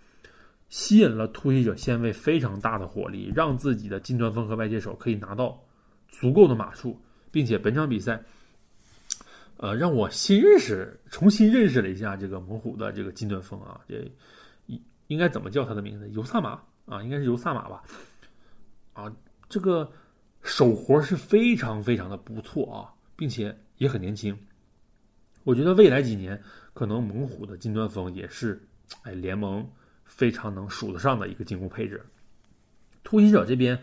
吸引了突袭者线位非常大的火力，让自己的近端锋和外接手可以拿到足够的码数，并且本场比赛，呃，让我新认识、重新认识了一下这个猛虎的这个金端锋啊，这应应该怎么叫他的名字？尤萨马啊，应该是尤萨马吧，啊。这个手活是非常非常的不错啊，并且也很年轻。我觉得未来几年可能猛虎的金端锋也是哎联盟非常能数得上的一个进攻配置。突袭者这边，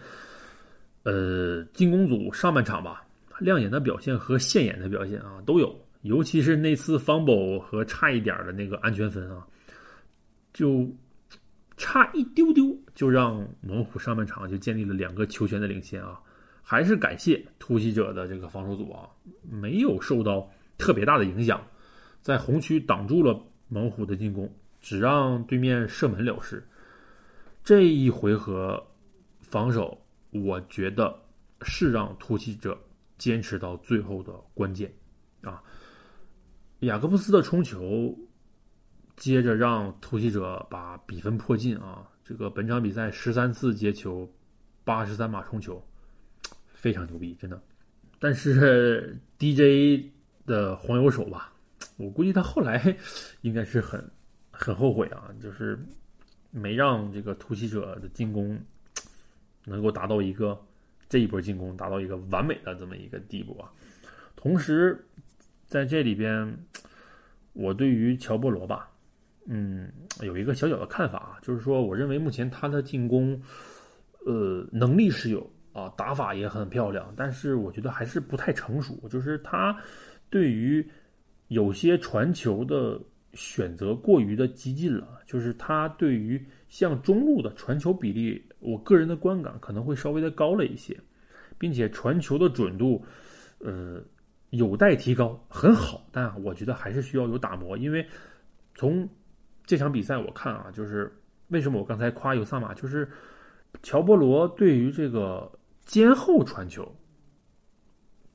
呃，进攻组上半场吧，亮眼的表现和现眼的表现啊都有，尤其是那次 fumble 和差一点的那个安全分啊，就。差一丢丢就让猛虎上半场就建立了两个球权的领先啊！还是感谢突袭者的这个防守组啊，没有受到特别大的影响，在红区挡住了猛虎的进攻，只让对面射门了事。这一回合防守，我觉得是让突袭者坚持到最后的关键啊！雅各布斯的冲球。接着让突袭者把比分迫近啊！这个本场比赛十三次接球，八十三码冲球，非常牛逼，真的。但是 DJ 的黄油手吧，我估计他后来 应该是很很后悔啊，就是没让这个突袭者的进攻能够达到一个这一波进攻达到一个完美的这么一个地步啊。同时在这里边，我对于乔波罗吧。嗯，有一个小小的看法啊，就是说，我认为目前他的进攻，呃，能力是有啊，打法也很漂亮，但是我觉得还是不太成熟。就是他对于有些传球的选择过于的激进了，就是他对于像中路的传球比例，我个人的观感可能会稍微的高了一些，并且传球的准度，呃，有待提高，很好，但我觉得还是需要有打磨，因为从这场比赛我看啊，就是为什么我刚才夸尤萨马，就是乔波罗对于这个肩后传球，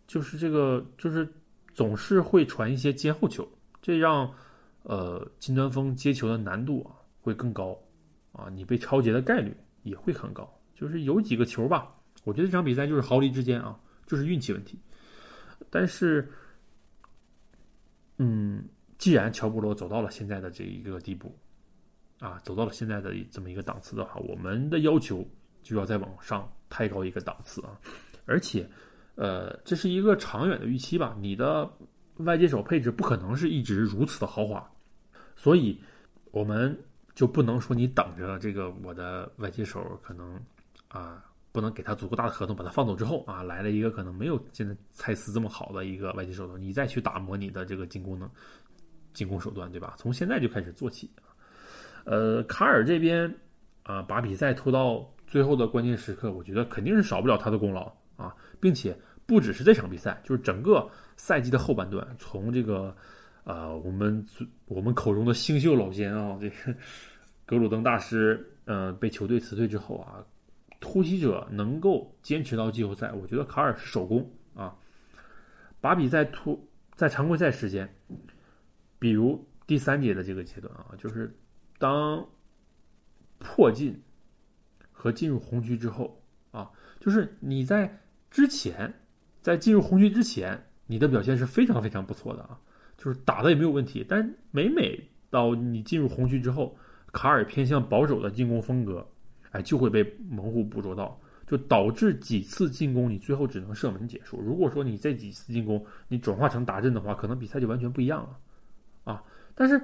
就是这个就是总是会传一些肩后球，这让呃金端峰接球的难度啊会更高啊，你被超截的概率也会很高。就是有几个球吧，我觉得这场比赛就是毫厘之间啊，就是运气问题。但是，嗯。既然乔布罗走到了现在的这一个地步，啊，走到了现在的这么一个档次的话，我们的要求就要再往上抬高一个档次啊！而且，呃，这是一个长远的预期吧？你的外接手配置不可能是一直如此的豪华，所以我们就不能说你等着这个我的外接手可能啊，不能给他足够大的合同，把他放走之后啊，来了一个可能没有现在蔡司这么好的一个外接手的，你再去打磨你的这个进攻能。进攻手段对吧？从现在就开始做起呃，卡尔这边啊，把比赛拖到最后的关键时刻，我觉得肯定是少不了他的功劳啊，并且不只是这场比赛，就是整个赛季的后半段，从这个啊，我们我们口中的星宿老仙啊，这个 格鲁登大师，呃，被球队辞退之后啊，突袭者能够坚持到季后赛，我觉得卡尔是首功啊，把比赛突在常规赛时间，比如第三节的这个阶段啊，就是当破进和进入红区之后啊，就是你在之前，在进入红区之前，你的表现是非常非常不错的啊。就是打的也没有问题，但每每到你进入红区之后，卡尔偏向保守的进攻风格，哎，就会被猛虎捕捉到，就导致几次进攻你最后只能射门结束。如果说你这几次进攻你转化成打阵的话，可能比赛就完全不一样了啊。但是，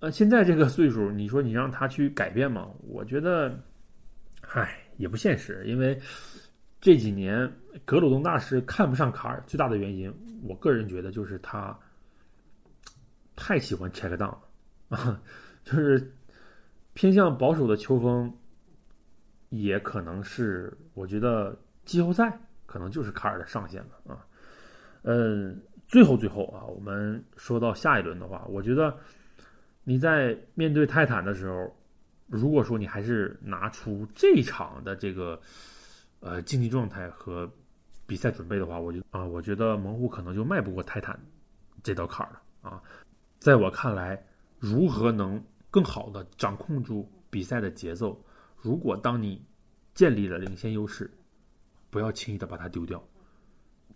呃，现在这个岁数，你说你让他去改变吗？我觉得，唉，也不现实。因为这几年格鲁东大师看不上卡尔，最大的原因，我个人觉得就是他。太喜欢 check down 了啊，就是偏向保守的球风，也可能是我觉得季后赛可能就是卡尔的上限了啊。嗯，最后最后啊，我们说到下一轮的话，我觉得你在面对泰坦的时候，如果说你还是拿出这场的这个呃竞技状态和比赛准备的话，我就啊，我觉得猛虎可能就迈不过泰坦这道坎儿了啊。在我看来，如何能更好的掌控住比赛的节奏？如果当你建立了领先优势，不要轻易的把它丢掉。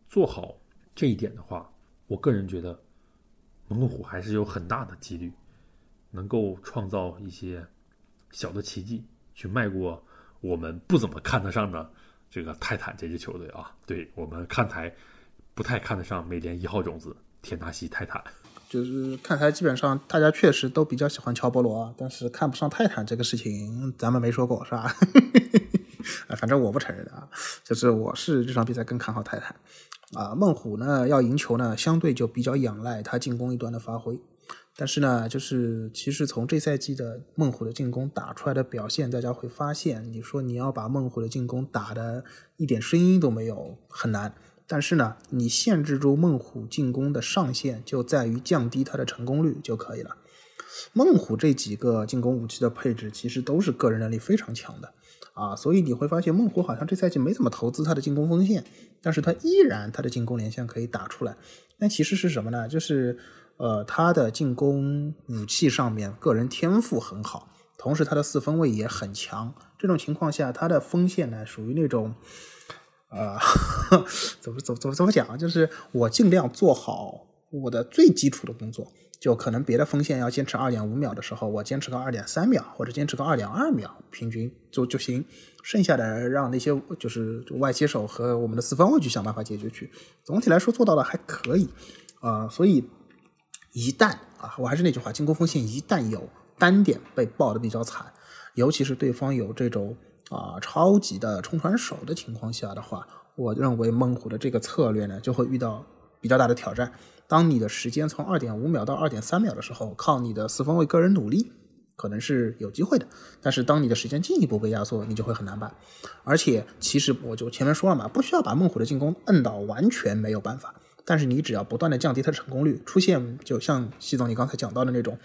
做好这一点的话，我个人觉得，猛虎还是有很大的几率能够创造一些小的奇迹，去迈过我们不怎么看得上的这个泰坦这支球队啊。对我们看台不太看得上美联一号种子田纳西泰坦。就是看台基本上大家确实都比较喜欢乔波罗，但是看不上泰坦这个事情，咱们没说过是吧？啊反正我不承认啊。就是我是这场比赛更看好泰坦啊。孟虎呢要赢球呢，相对就比较仰赖他进攻一端的发挥。但是呢，就是其实从这赛季的孟虎的进攻打出来的表现，大家会发现，你说你要把孟虎的进攻打的一点声音都没有，很难。但是呢，你限制住孟虎进攻的上限，就在于降低它的成功率就可以了。孟虎这几个进攻武器的配置，其实都是个人能力非常强的啊，所以你会发现孟虎好像这赛季没怎么投资他的进攻锋线，但是他依然他的进攻连线可以打出来。那其实是什么呢？就是呃，他的进攻武器上面个人天赋很好，同时他的四分位也很强。这种情况下，他的锋线呢，属于那种。啊，怎么怎么怎么怎么讲？就是我尽量做好我的最基础的工作，就可能别的锋线要坚持二点五秒的时候，我坚持个二点三秒，或者坚持个二点二秒，平均就就行。剩下的让那些就是外接手和我们的四分卫去想办法解决去。总体来说做到了还可以啊，所以一旦啊，我还是那句话，进攻锋线一旦有单点被爆的比较惨，尤其是对方有这种。啊，超级的冲传手的情况下的话，我认为猛虎的这个策略呢，就会遇到比较大的挑战。当你的时间从二点五秒到二点三秒的时候，靠你的四分卫个人努力，可能是有机会的。但是当你的时间进一步被压缩，你就会很难办。而且，其实我就前面说了嘛，不需要把猛虎的进攻摁到完全没有办法，但是你只要不断的降低它的成功率，出现就像西总你刚才讲到的那种，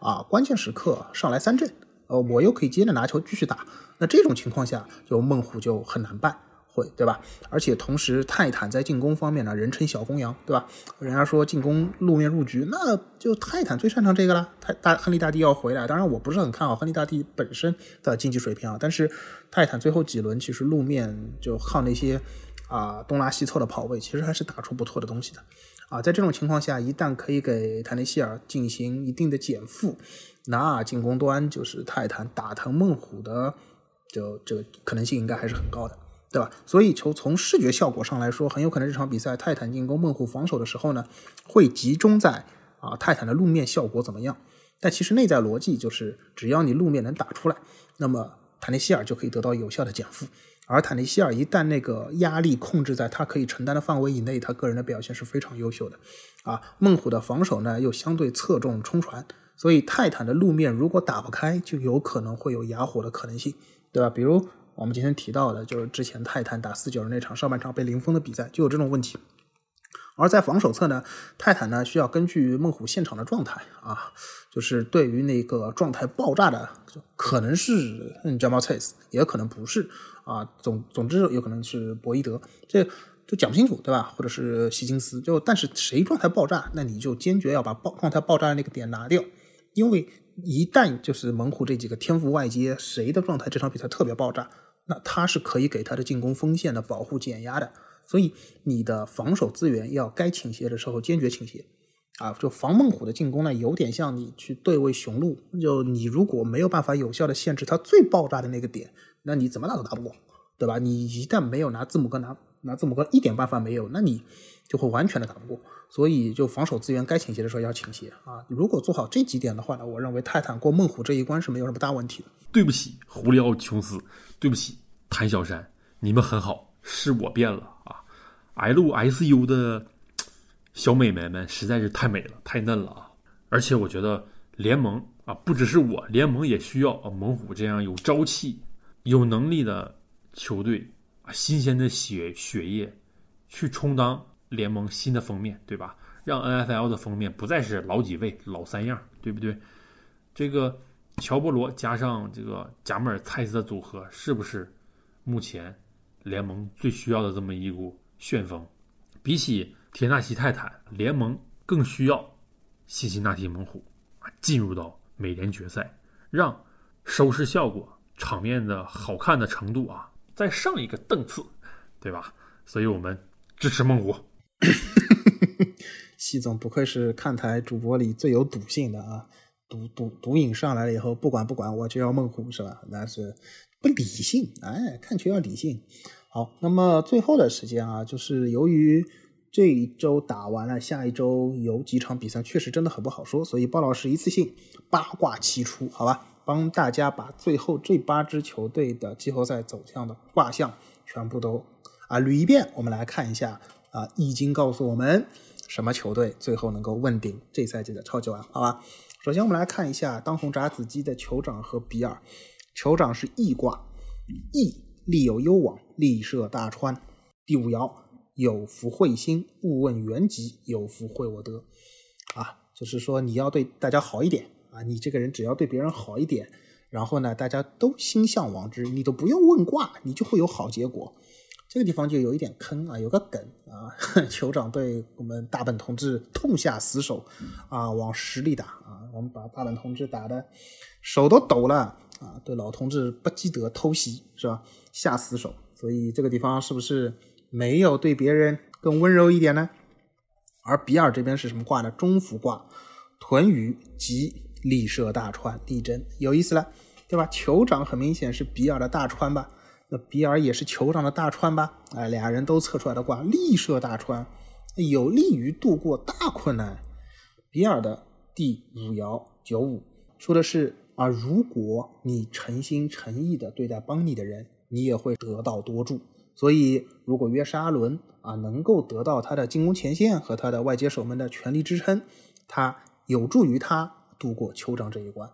啊，关键时刻上来三振。呃，我又可以接着拿球继续打，那这种情况下，就猛虎就很难办，会对吧？而且同时，泰坦在进攻方面呢，人称小公羊，对吧？人家说进攻路面入局，那就泰坦最擅长这个了。泰大亨利大帝要回来，当然我不是很看好亨利大帝本身的竞技水平啊，但是泰坦最后几轮其实路面就靠那些啊东拉西凑的跑位，其实还是打出不错的东西的。啊，在这种情况下，一旦可以给坦内希尔进行一定的减负，那进攻端就是泰坦打疼孟虎的，就这个可能性应该还是很高的，对吧？所以从从视觉效果上来说，很有可能这场比赛泰坦进攻孟虎防守的时候呢，会集中在啊泰坦的路面效果怎么样？但其实内在逻辑就是，只要你路面能打出来，那么坦内希尔就可以得到有效的减负。而坦尼希尔一旦那个压力控制在他可以承担的范围以内，他个人的表现是非常优秀的。啊，孟虎的防守呢又相对侧重冲传，所以泰坦的路面如果打不开，就有可能会有哑火的可能性，对吧？比如我们今天提到的，就是之前泰坦打四九人那场上半场被零封的比赛，就有这种问题。而在防守侧呢，泰坦呢需要根据孟虎现场的状态啊，就是对于那个状态爆炸的，可能是 Jamal Chase，也可能不是啊。总总之有可能是博伊德，这就讲不清楚，对吧？或者是希金斯，就但是谁状态爆炸，那你就坚决要把爆状态爆炸的那个点拿掉，因为一旦就是猛虎这几个天赋外接，谁的状态这场比赛特别爆炸，那他是可以给他的进攻锋线的保护减压的。所以你的防守资源要该倾斜的时候坚决倾斜，啊，就防猛虎的进攻呢，有点像你去对位雄鹿，就你如果没有办法有效的限制它最爆炸的那个点，那你怎么打都打不过，对吧？你一旦没有拿字母哥拿拿字母哥一点办法没有，那你就会完全的打不过。所以就防守资源该倾斜的时候要倾斜啊。如果做好这几点的话呢，我认为泰坦过猛虎这一关是没有什么大问题的。对不起，胡里奥琼斯，对不起，谭小山，你们很好，是我变了啊。LSU 的小美眉们实在是太美了，太嫩了啊！而且我觉得联盟啊，不只是我，联盟也需要啊猛虎这样有朝气、有能力的球队啊，新鲜的血血液去充当联盟新的封面，对吧？让 NFL 的封面不再是老几位、老三样，对不对？这个乔波罗加上这个贾马尔蔡斯的组合，是不是目前联盟最需要的这么一股？旋风，比起田纳西泰坦，联盟更需要辛辛那提猛虎啊进入到美联决赛，让收视效果、场面的好看的程度啊再上一个档次，对吧？所以我们支持猛虎。西总不愧是看台主播里最有赌性的啊，赌赌赌瘾上来了以后，不管不管我就要猛虎是吧？那是不理性，哎，看球要理性。好，那么最后的时间啊，就是由于这一周打完了，下一周有几场比赛确实真的很不好说，所以鲍老师一次性八卦齐出，好吧，帮大家把最后这八支球队的季后赛走向的卦象全部都啊捋一遍，我们来看一下啊，易经告诉我们什么球队最后能够问鼎这赛季的超级碗，好吧？首先我们来看一下当红炸子鸡的酋长和比尔，酋长是易卦，易。利有攸往，利涉大川。第五爻有福会心，勿问原籍，有福会我德。啊，就是说你要对大家好一点啊，你这个人只要对别人好一点，然后呢，大家都心向往之，你都不用问卦，你就会有好结果。这个地方就有一点坑啊，有个梗啊，酋长对我们大本同志痛下死手啊，往实力打啊，我们把大本同志打的手都抖了。啊，对老同志不积德偷袭是吧？下死手，所以这个地方是不是没有对别人更温柔一点呢？而比尔这边是什么卦呢？中孚卦，屯鱼及利涉大川，地震有意思了，对吧？酋长很明显是比尔的大川吧？那比尔也是酋长的大川吧？哎，俩人都测出来的卦，利射大川，有利于度过大困难。比尔的第五爻九五说的是。啊如果你诚心诚意的对待帮你的人，你也会得到多助。所以，如果约沙伦啊能够得到他的进攻前线和他的外接手们的全力支撑，他有助于他度过酋长这一关。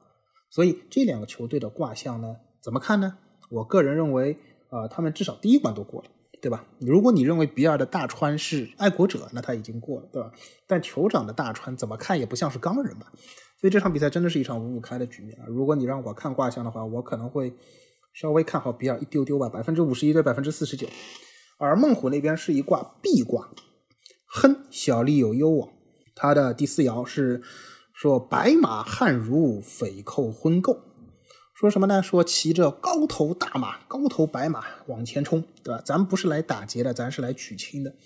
所以，这两个球队的卦象呢，怎么看呢？我个人认为，呃，他们至少第一关都过了，对吧？如果你认为比尔的大川是爱国者，那他已经过了，对吧？但酋长的大川怎么看也不像是钢人吧？所以这场比赛真的是一场五五开的局面啊！如果你让我看卦象的话，我可能会稍微看好比尔一丢丢吧，百分之五十一对百分之四十九。而孟虎那边是一卦必卦，亨小利有攸往。他的第四爻是说白马汉如匪寇昏构，说什么呢？说骑着高头大马、高头白马往前冲，对吧？咱不是来打劫的，咱是来娶亲的，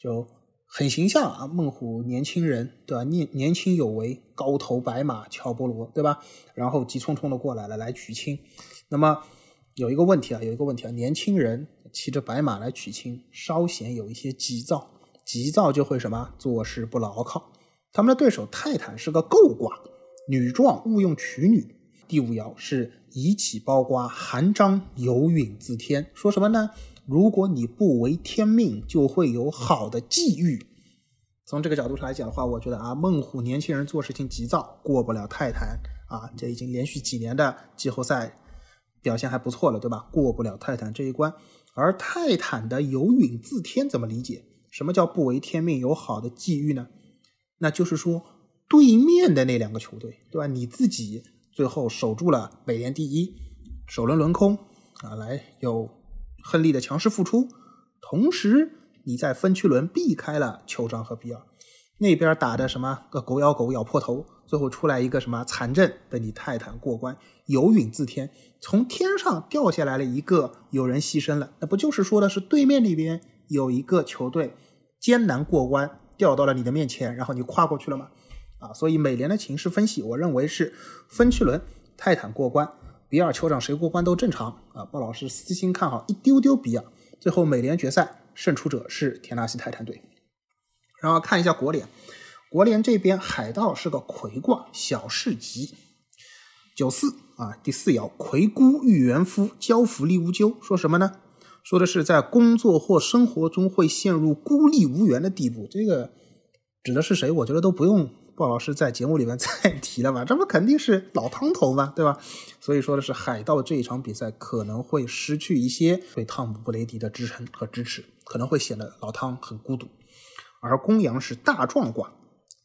就。很形象啊，孟虎年轻人，对吧？年年轻有为，高头白马乔波罗，对吧？然后急匆匆的过来了，来娶亲。那么有一个问题啊，有一个问题啊，年轻人骑着白马来娶亲，稍显有一些急躁，急躁就会什么做事不牢靠。他们的对手泰坦是个构卦，女壮勿用娶女。第五爻是以起包瓜，含章有允自天，说什么呢？如果你不违天命，就会有好的际遇。从这个角度上来讲的话，我觉得啊，孟虎年轻人做事情急躁，过不了泰坦啊。这已经连续几年的季后赛表现还不错了，对吧？过不了泰坦这一关。而泰坦的有允自天怎么理解？什么叫不违天命有好的际遇呢？那就是说，对面的那两个球队，对吧？你自己最后守住了美联第一，首轮轮空啊，来有亨利的强势复出，同时你在分区轮避开了酋长和比尔，那边打的什么个狗咬狗咬破头，最后出来一个什么残阵，等你泰坦过关，有允自天，从天上掉下来了一个有人牺牲了，那不就是说的是对面那边有一个球队艰难过关，掉到了你的面前，然后你跨过去了吗？啊，所以美联的情势分析，我认为是分区轮泰坦过关，比尔酋长谁过关都正常啊。鲍老师私心看好一丢丢比尔，最后美联决赛胜出者是田纳西泰坦队。然后看一下国联，国联这边海盗是个魁卦，小事吉。九四啊，第四爻魁孤遇元夫，交福利无咎，说什么呢？说的是在工作或生活中会陷入孤立无援的地步。这个指的是谁？我觉得都不用鲍老师在节目里面 再提了吧，这不肯定是老汤头嘛，对吧？所以说的是海盗这一场比赛可能会失去一些对汤姆布雷迪的支撑和支持，可能会显得老汤很孤独。而公羊是大壮卦，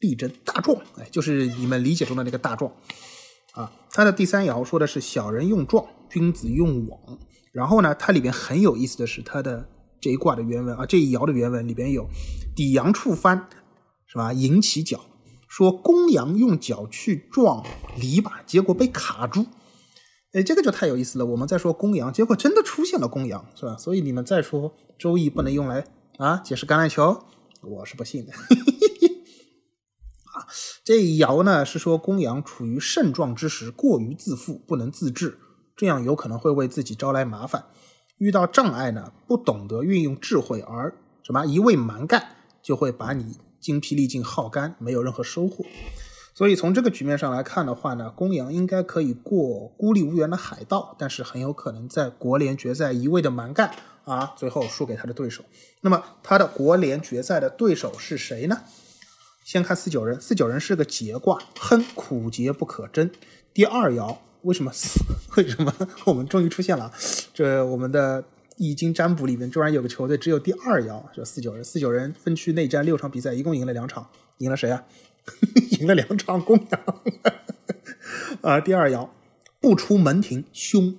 力争大壮，哎，就是你们理解中的那个大壮啊。它的第三爻说的是小人用壮，君子用网。然后呢，它里边很有意思的是，它的这一卦的原文啊，这一爻的原文里边有抵阳触翻，是吧？引起脚，说公羊用脚去撞篱笆，结果被卡住。哎，这个就太有意思了。我们在说公羊，结果真的出现了公羊，是吧？所以你们再说周易不能用来啊解释橄榄球。我是不信的，啊，这一爻呢是说公羊处于盛壮之时，过于自负，不能自制，这样有可能会为自己招来麻烦。遇到障碍呢，不懂得运用智慧，而什么一味蛮干，就会把你精疲力尽、耗干，没有任何收获。所以从这个局面上来看的话呢，公羊应该可以过孤立无援的海盗，但是很有可能在国联决赛一味的蛮干。啊，最后输给他的对手。那么他的国联决赛的对手是谁呢？先看四九人，四九人是个劫卦，哼苦节不可贞。第二爻为什么？为什么 我们终于出现了？这我们的易经占卜里面居然有个球队只有第二爻，是四九人。四九人分区内战六场比赛，一共赢了两场，赢了谁啊？赢了两场公羊。啊，第二爻不出门庭凶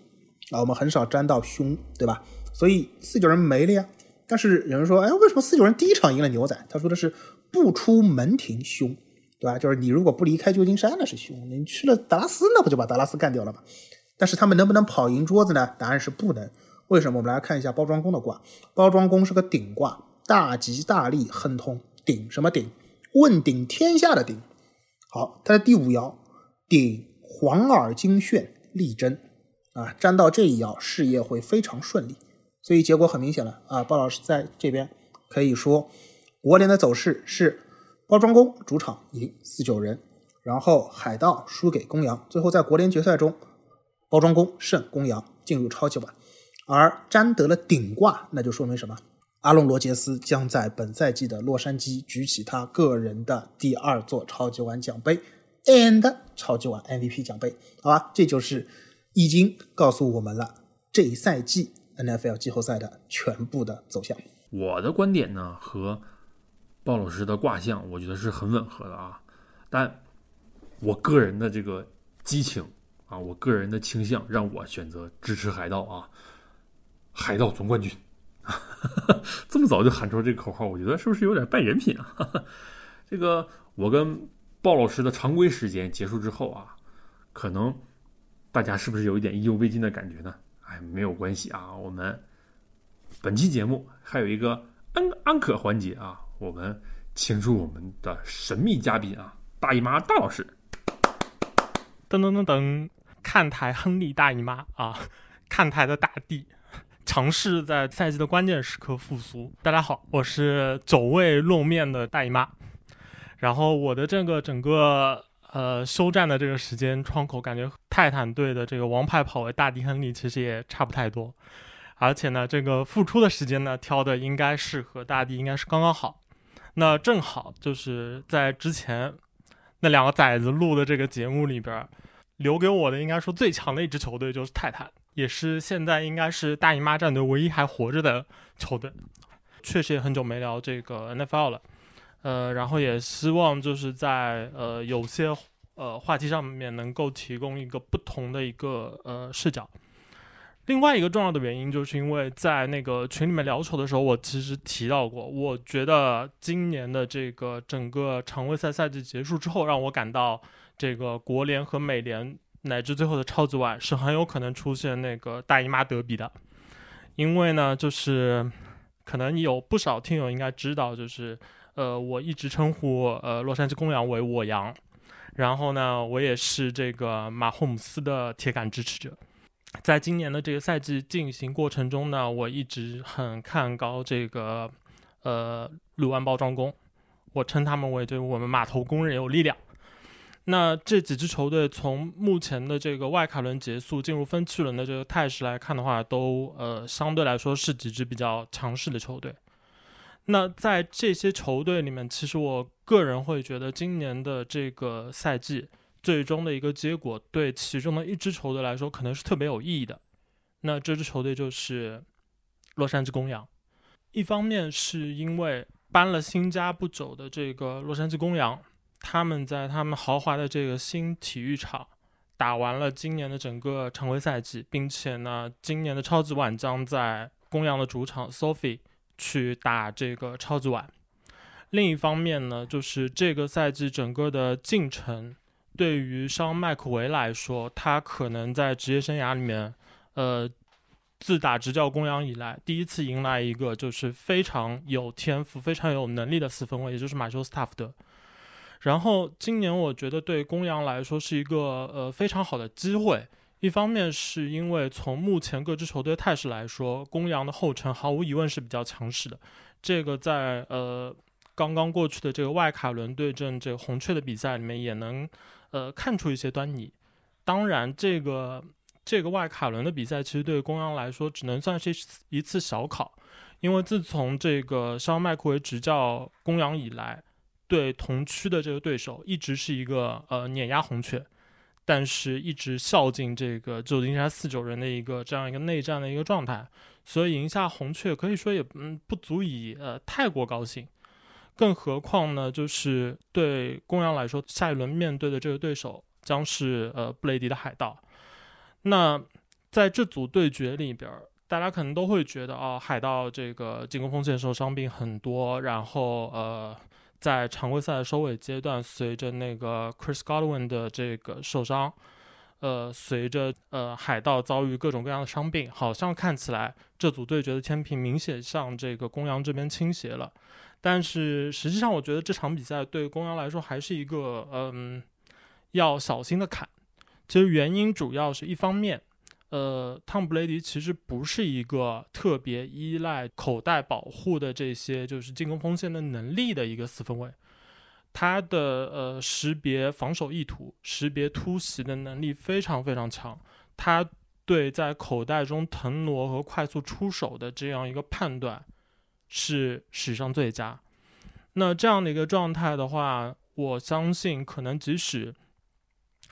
啊，我们很少沾到凶，对吧？所以四九人没了呀，但是有人说，哎，为什么四九人第一场赢了牛仔？他说的是不出门庭凶，对吧？就是你如果不离开旧金山那是凶，你去了达拉斯那不就把达拉斯干掉了吗？但是他们能不能跑赢桌子呢？答案是不能。为什么？我们来看一下包装工的卦，包装工是个鼎卦，大吉大利亨通，鼎什么鼎？问鼎天下的鼎。好，它的第五爻鼎黄耳金炫力争啊，沾到这一爻，事业会非常顺利。所以结果很明显了啊！鲍老师在这边可以说，国联的走势是包装工主场赢四九人，然后海盗输给公羊，最后在国联决赛中，包装工胜公羊进入超级碗。而沾得了顶卦，那就说明什么？阿隆罗杰斯将在本赛季的洛杉矶举起他个人的第二座超级碗奖杯，and 超级碗 MVP 奖杯。好吧，这就是已经告诉我们了这一赛季。NFL 季后赛的全部的走向，我的观点呢和鲍老师的卦象，我觉得是很吻合的啊。但我个人的这个激情啊，我个人的倾向，让我选择支持海盗啊，海盗总冠军。这么早就喊出这个口号，我觉得是不是有点败人品啊？这个我跟鲍老师的常规时间结束之后啊，可能大家是不是有一点意犹未尽的感觉呢？哎，没有关系啊，我们本期节目还有一个安安可环节啊，我们请出我们的神秘嘉宾啊，大姨妈大老师。噔噔噔噔，看台亨利大姨妈啊，看台的大帝，尝试在赛季的关键时刻复苏。大家好，我是久未露面的大姨妈，然后我的这个整个。呃，休战的这个时间窗口，感觉泰坦队的这个王牌跑位大迪亨利其实也差不太多，而且呢，这个复出的时间呢，挑的应该是和大帝应该是刚刚好。那正好就是在之前那两个崽子录的这个节目里边，留给我的应该说最强的一支球队就是泰坦，也是现在应该是大姨妈战队唯一还活着的球队。确实也很久没聊这个 NFL 了，呃，然后也希望就是在呃有些呃话题上面能够提供一个不同的一个呃视角。另外一个重要的原因，就是因为在那个群里面聊球的时候，我其实提到过，我觉得今年的这个整个常规赛赛季结束之后，让我感到这个国联和美联乃至最后的超级碗是很有可能出现那个大姨妈德比的，因为呢，就是可能有不少听友应该知道，就是呃，我一直称呼呃洛杉矶公羊为我羊，然后呢，我也是这个马霍姆斯的铁杆支持者。在今年的这个赛季进行过程中呢，我一直很看高这个呃鲁安包装工，我称他们为对我们码头工人有力量。那这几支球队从目前的这个外卡轮结束进入分区轮的这个态势来看的话，都呃相对来说是几支比较强势的球队。那在这些球队里面，其实我个人会觉得今年的这个赛季。最终的一个结果对其中的一支球队来说可能是特别有意义的，那这支球队就是洛杉矶公羊。一方面是因为搬了新家不久的这个洛杉矶公羊，他们在他们豪华的这个新体育场打完了今年的整个常规赛季，并且呢，今年的超级碗将在公羊的主场 Sophie 去打这个超级碗。另一方面呢，就是这个赛季整个的进程。对于商麦克维来说，他可能在职业生涯里面，呃，自打执教公羊以来，第一次迎来一个就是非常有天赋、非常有能力的四分卫，也就是马修斯塔福德。然后今年我觉得对公羊来说是一个呃非常好的机会，一方面是因为从目前各支球队态势来说，公羊的后程毫无疑问是比较强势的，这个在呃刚刚过去的这个外卡轮对阵这个红雀的比赛里面也能。呃，看出一些端倪。当然，这个这个外卡轮的比赛，其实对公羊来说只能算是一次小考，因为自从这个肖麦克维执教公羊以来，对同区的这个对手一直是一个呃碾压红雀，但是一直孝敬这个旧金山四九人的一个这样一个内战的一个状态，所以赢下红雀可以说也嗯不足以呃太过高兴。更何况呢，就是对公羊来说，下一轮面对的这个对手将是呃布雷迪的海盗。那在这组对决里边，大家可能都会觉得啊，海盗这个进攻锋线受伤病很多，然后呃，在常规赛的收尾阶段，随着那个 Chris Godwin 的这个受伤，呃，随着呃海盗遭遇各种各样的伤病，好像看起来这组对决的天平明显向这个公羊这边倾斜了。但是实际上，我觉得这场比赛对公羊来说还是一个嗯要小心的坎。其实原因主要是一方面，呃，汤普雷迪其实不是一个特别依赖口袋保护的这些就是进攻锋线的能力的一个四分卫，他的呃识别防守意图、识别突袭的能力非常非常强，他对在口袋中腾挪和快速出手的这样一个判断。是史上最佳。那这样的一个状态的话，我相信可能即使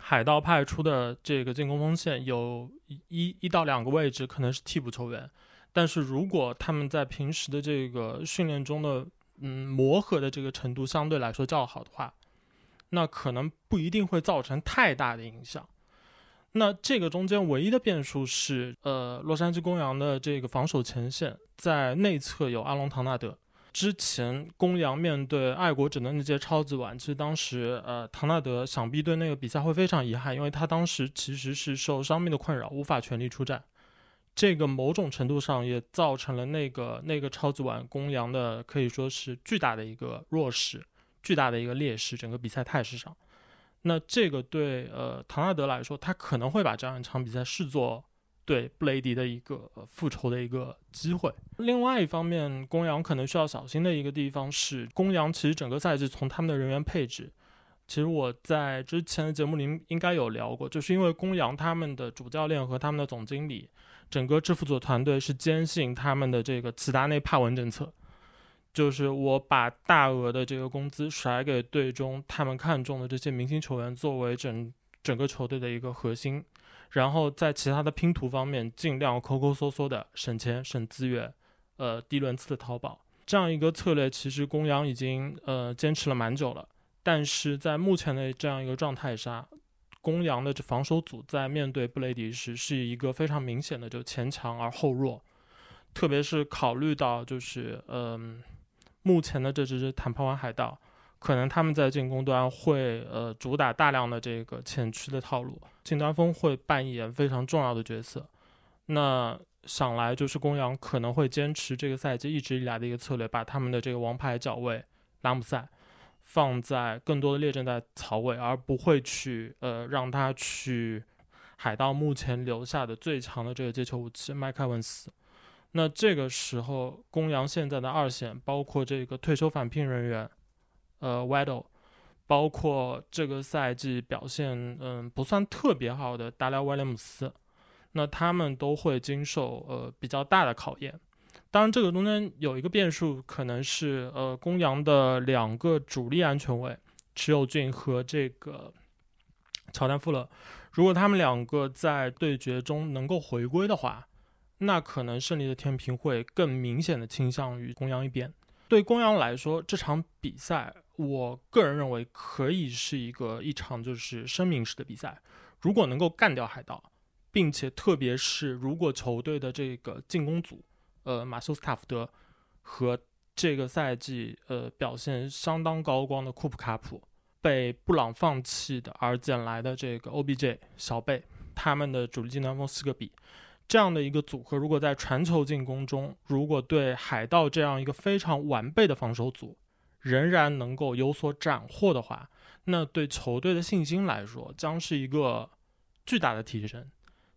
海盗派出的这个进攻锋线有一一到两个位置可能是替补球员，但是如果他们在平时的这个训练中的嗯磨合的这个程度相对来说较好的话，那可能不一定会造成太大的影响。那这个中间唯一的变数是，呃，洛杉矶公羊的这个防守前线在内侧有阿隆·唐纳德。之前公羊面对爱国者的那届超级碗，其实当时，呃，唐纳德想必对那个比赛会非常遗憾，因为他当时其实是受伤病的困扰，无法全力出战。这个某种程度上也造成了那个那个超级碗公羊的可以说是巨大的一个弱势，巨大的一个劣势，整个比赛态势上。那这个对呃唐纳德来说，他可能会把这样一场比赛视作对布雷迪的一个复仇的一个机会。另外一方面，公羊可能需要小心的一个地方是，公羊其实整个赛季从他们的人员配置，其实我在之前的节目里应该有聊过，就是因为公羊他们的主教练和他们的总经理，整个制服组团队是坚信他们的这个齐达内帕文政策。就是我把大额的这个工资甩给队中他们看中的这些明星球员，作为整整个球队的一个核心，然后在其他的拼图方面尽量抠抠缩缩的省钱省资源，呃，低轮次的淘宝。这样一个策略，其实公羊已经呃坚持了蛮久了。但是在目前的这样一个状态下，公羊的这防守组在面对布雷迪时是一个非常明显的就前强而后弱，特别是考虑到就是嗯，目前的这只坦帕湾海盗，可能他们在进攻端会呃主打大量的这个前区的套路，近端锋会扮演非常重要的角色。那想来就是公羊可能会坚持这个赛季一直以来的一个策略，把他们的这个王牌角位拉姆塞放在更多的列阵在槽位，而不会去呃让他去海盗目前留下的最强的这个接球武器麦克文斯。那这个时候，公羊现在的二线包括这个退休返聘人员，呃 w a d d l e 包括这个赛季表现嗯不算特别好的达拉威廉姆斯。那他们都会经受呃比较大的考验，当然这个中间有一个变数，可能是呃公羊的两个主力安全卫持有俊和这个乔丹富勒，如果他们两个在对决中能够回归的话，那可能胜利的天平会更明显的倾向于公羊一边。对公羊来说，这场比赛我个人认为可以是一个一场就是声明式的比赛，如果能够干掉海盗。并且，特别是如果球队的这个进攻组，呃，马修斯塔福德和这个赛季呃表现相当高光的库普卡普被布朗放弃的，而捡来的这个 OBJ 小贝，他们的主力进攻锋四个比这样的一个组合，如果在传球进攻中，如果对海盗这样一个非常完备的防守组仍然能够有所斩获的话，那对球队的信心来说将是一个巨大的提升。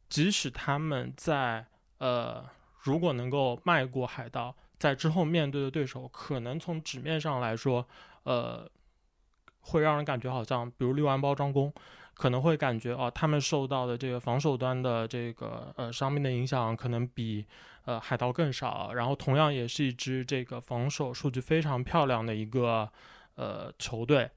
即使他们在呃，如果能够迈过海盗，在之后面对的对手，可能从纸面上来说，呃，会让人感觉好像，比如六安包装工，可能会感觉哦，他们受到的这个防守端的这个呃伤病的影响，可能比呃海盗更少。然后同样也是一支这个防守数据非常漂亮的一个呃球队，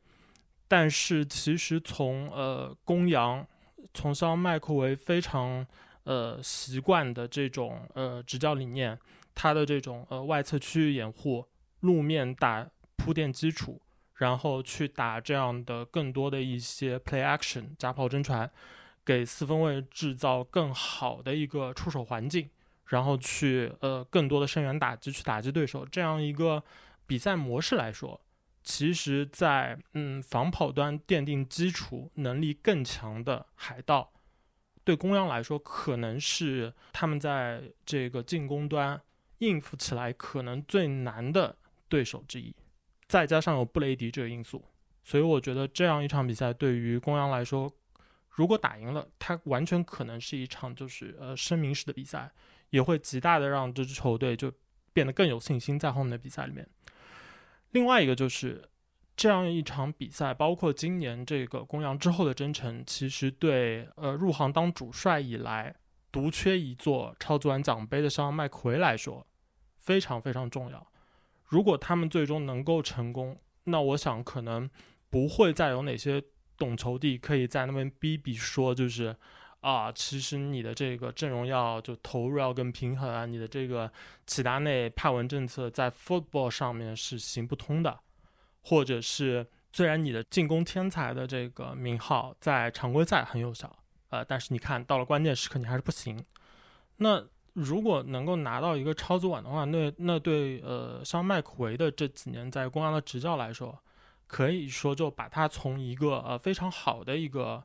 但是其实从呃公羊。从小麦克维非常呃习惯的这种呃执教理念，他的这种呃外侧区域掩护、路面打铺垫基础，然后去打这样的更多的一些 play action 假跑真传，给四分卫制造更好的一个出手环境，然后去呃更多的深远打击去打击对手，这样一个比赛模式来说。其实，在嗯防跑端奠定基础能力更强的海盗，对公羊来说，可能是他们在这个进攻端应付起来可能最难的对手之一。再加上有布雷迪这个因素，所以我觉得这样一场比赛对于公羊来说，如果打赢了，它完全可能是一场就是呃声明式的比赛，也会极大的让这支球队就变得更有信心在后面的比赛里面。另外一个就是这样一场比赛，包括今年这个公羊之后的征程，其实对呃入行当主帅以来独缺一座超级碗奖杯的像麦奎来说非常非常重要。如果他们最终能够成功，那我想可能不会再有哪些懂球帝可以在那边逼逼说就是。啊，其实你的这个阵容要就投入要更平衡啊，你的这个齐达内派文政策在 football 上面是行不通的，或者是虽然你的进攻天才的这个名号在常规赛很有效，呃，但是你看到了关键时刻你还是不行。那如果能够拿到一个超级碗的话，那那对呃像麦克维的这几年在公羊的执教来说，可以说就把他从一个呃非常好的一个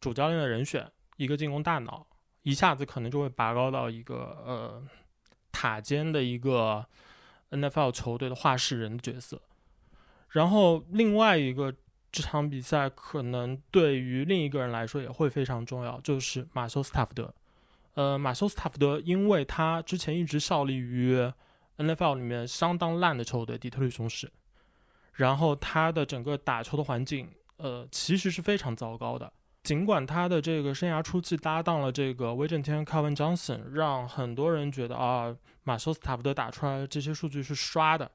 主教练的人选。一个进攻大脑，一下子可能就会拔高到一个呃塔尖的一个 NFL 球队的话事人的角色。然后另外一个这场比赛可能对于另一个人来说也会非常重要，就是马修斯塔福德。呃，马修斯塔福德，因为他之前一直效力于 NFL 里面相当烂的球队底特律雄狮，然后他的整个打球的环境，呃，其实是非常糟糕的。尽管他的这个生涯初期搭档了这个威震天 Kevin Johnson，让很多人觉得啊，马修斯塔福德打出来的这些数据是刷的，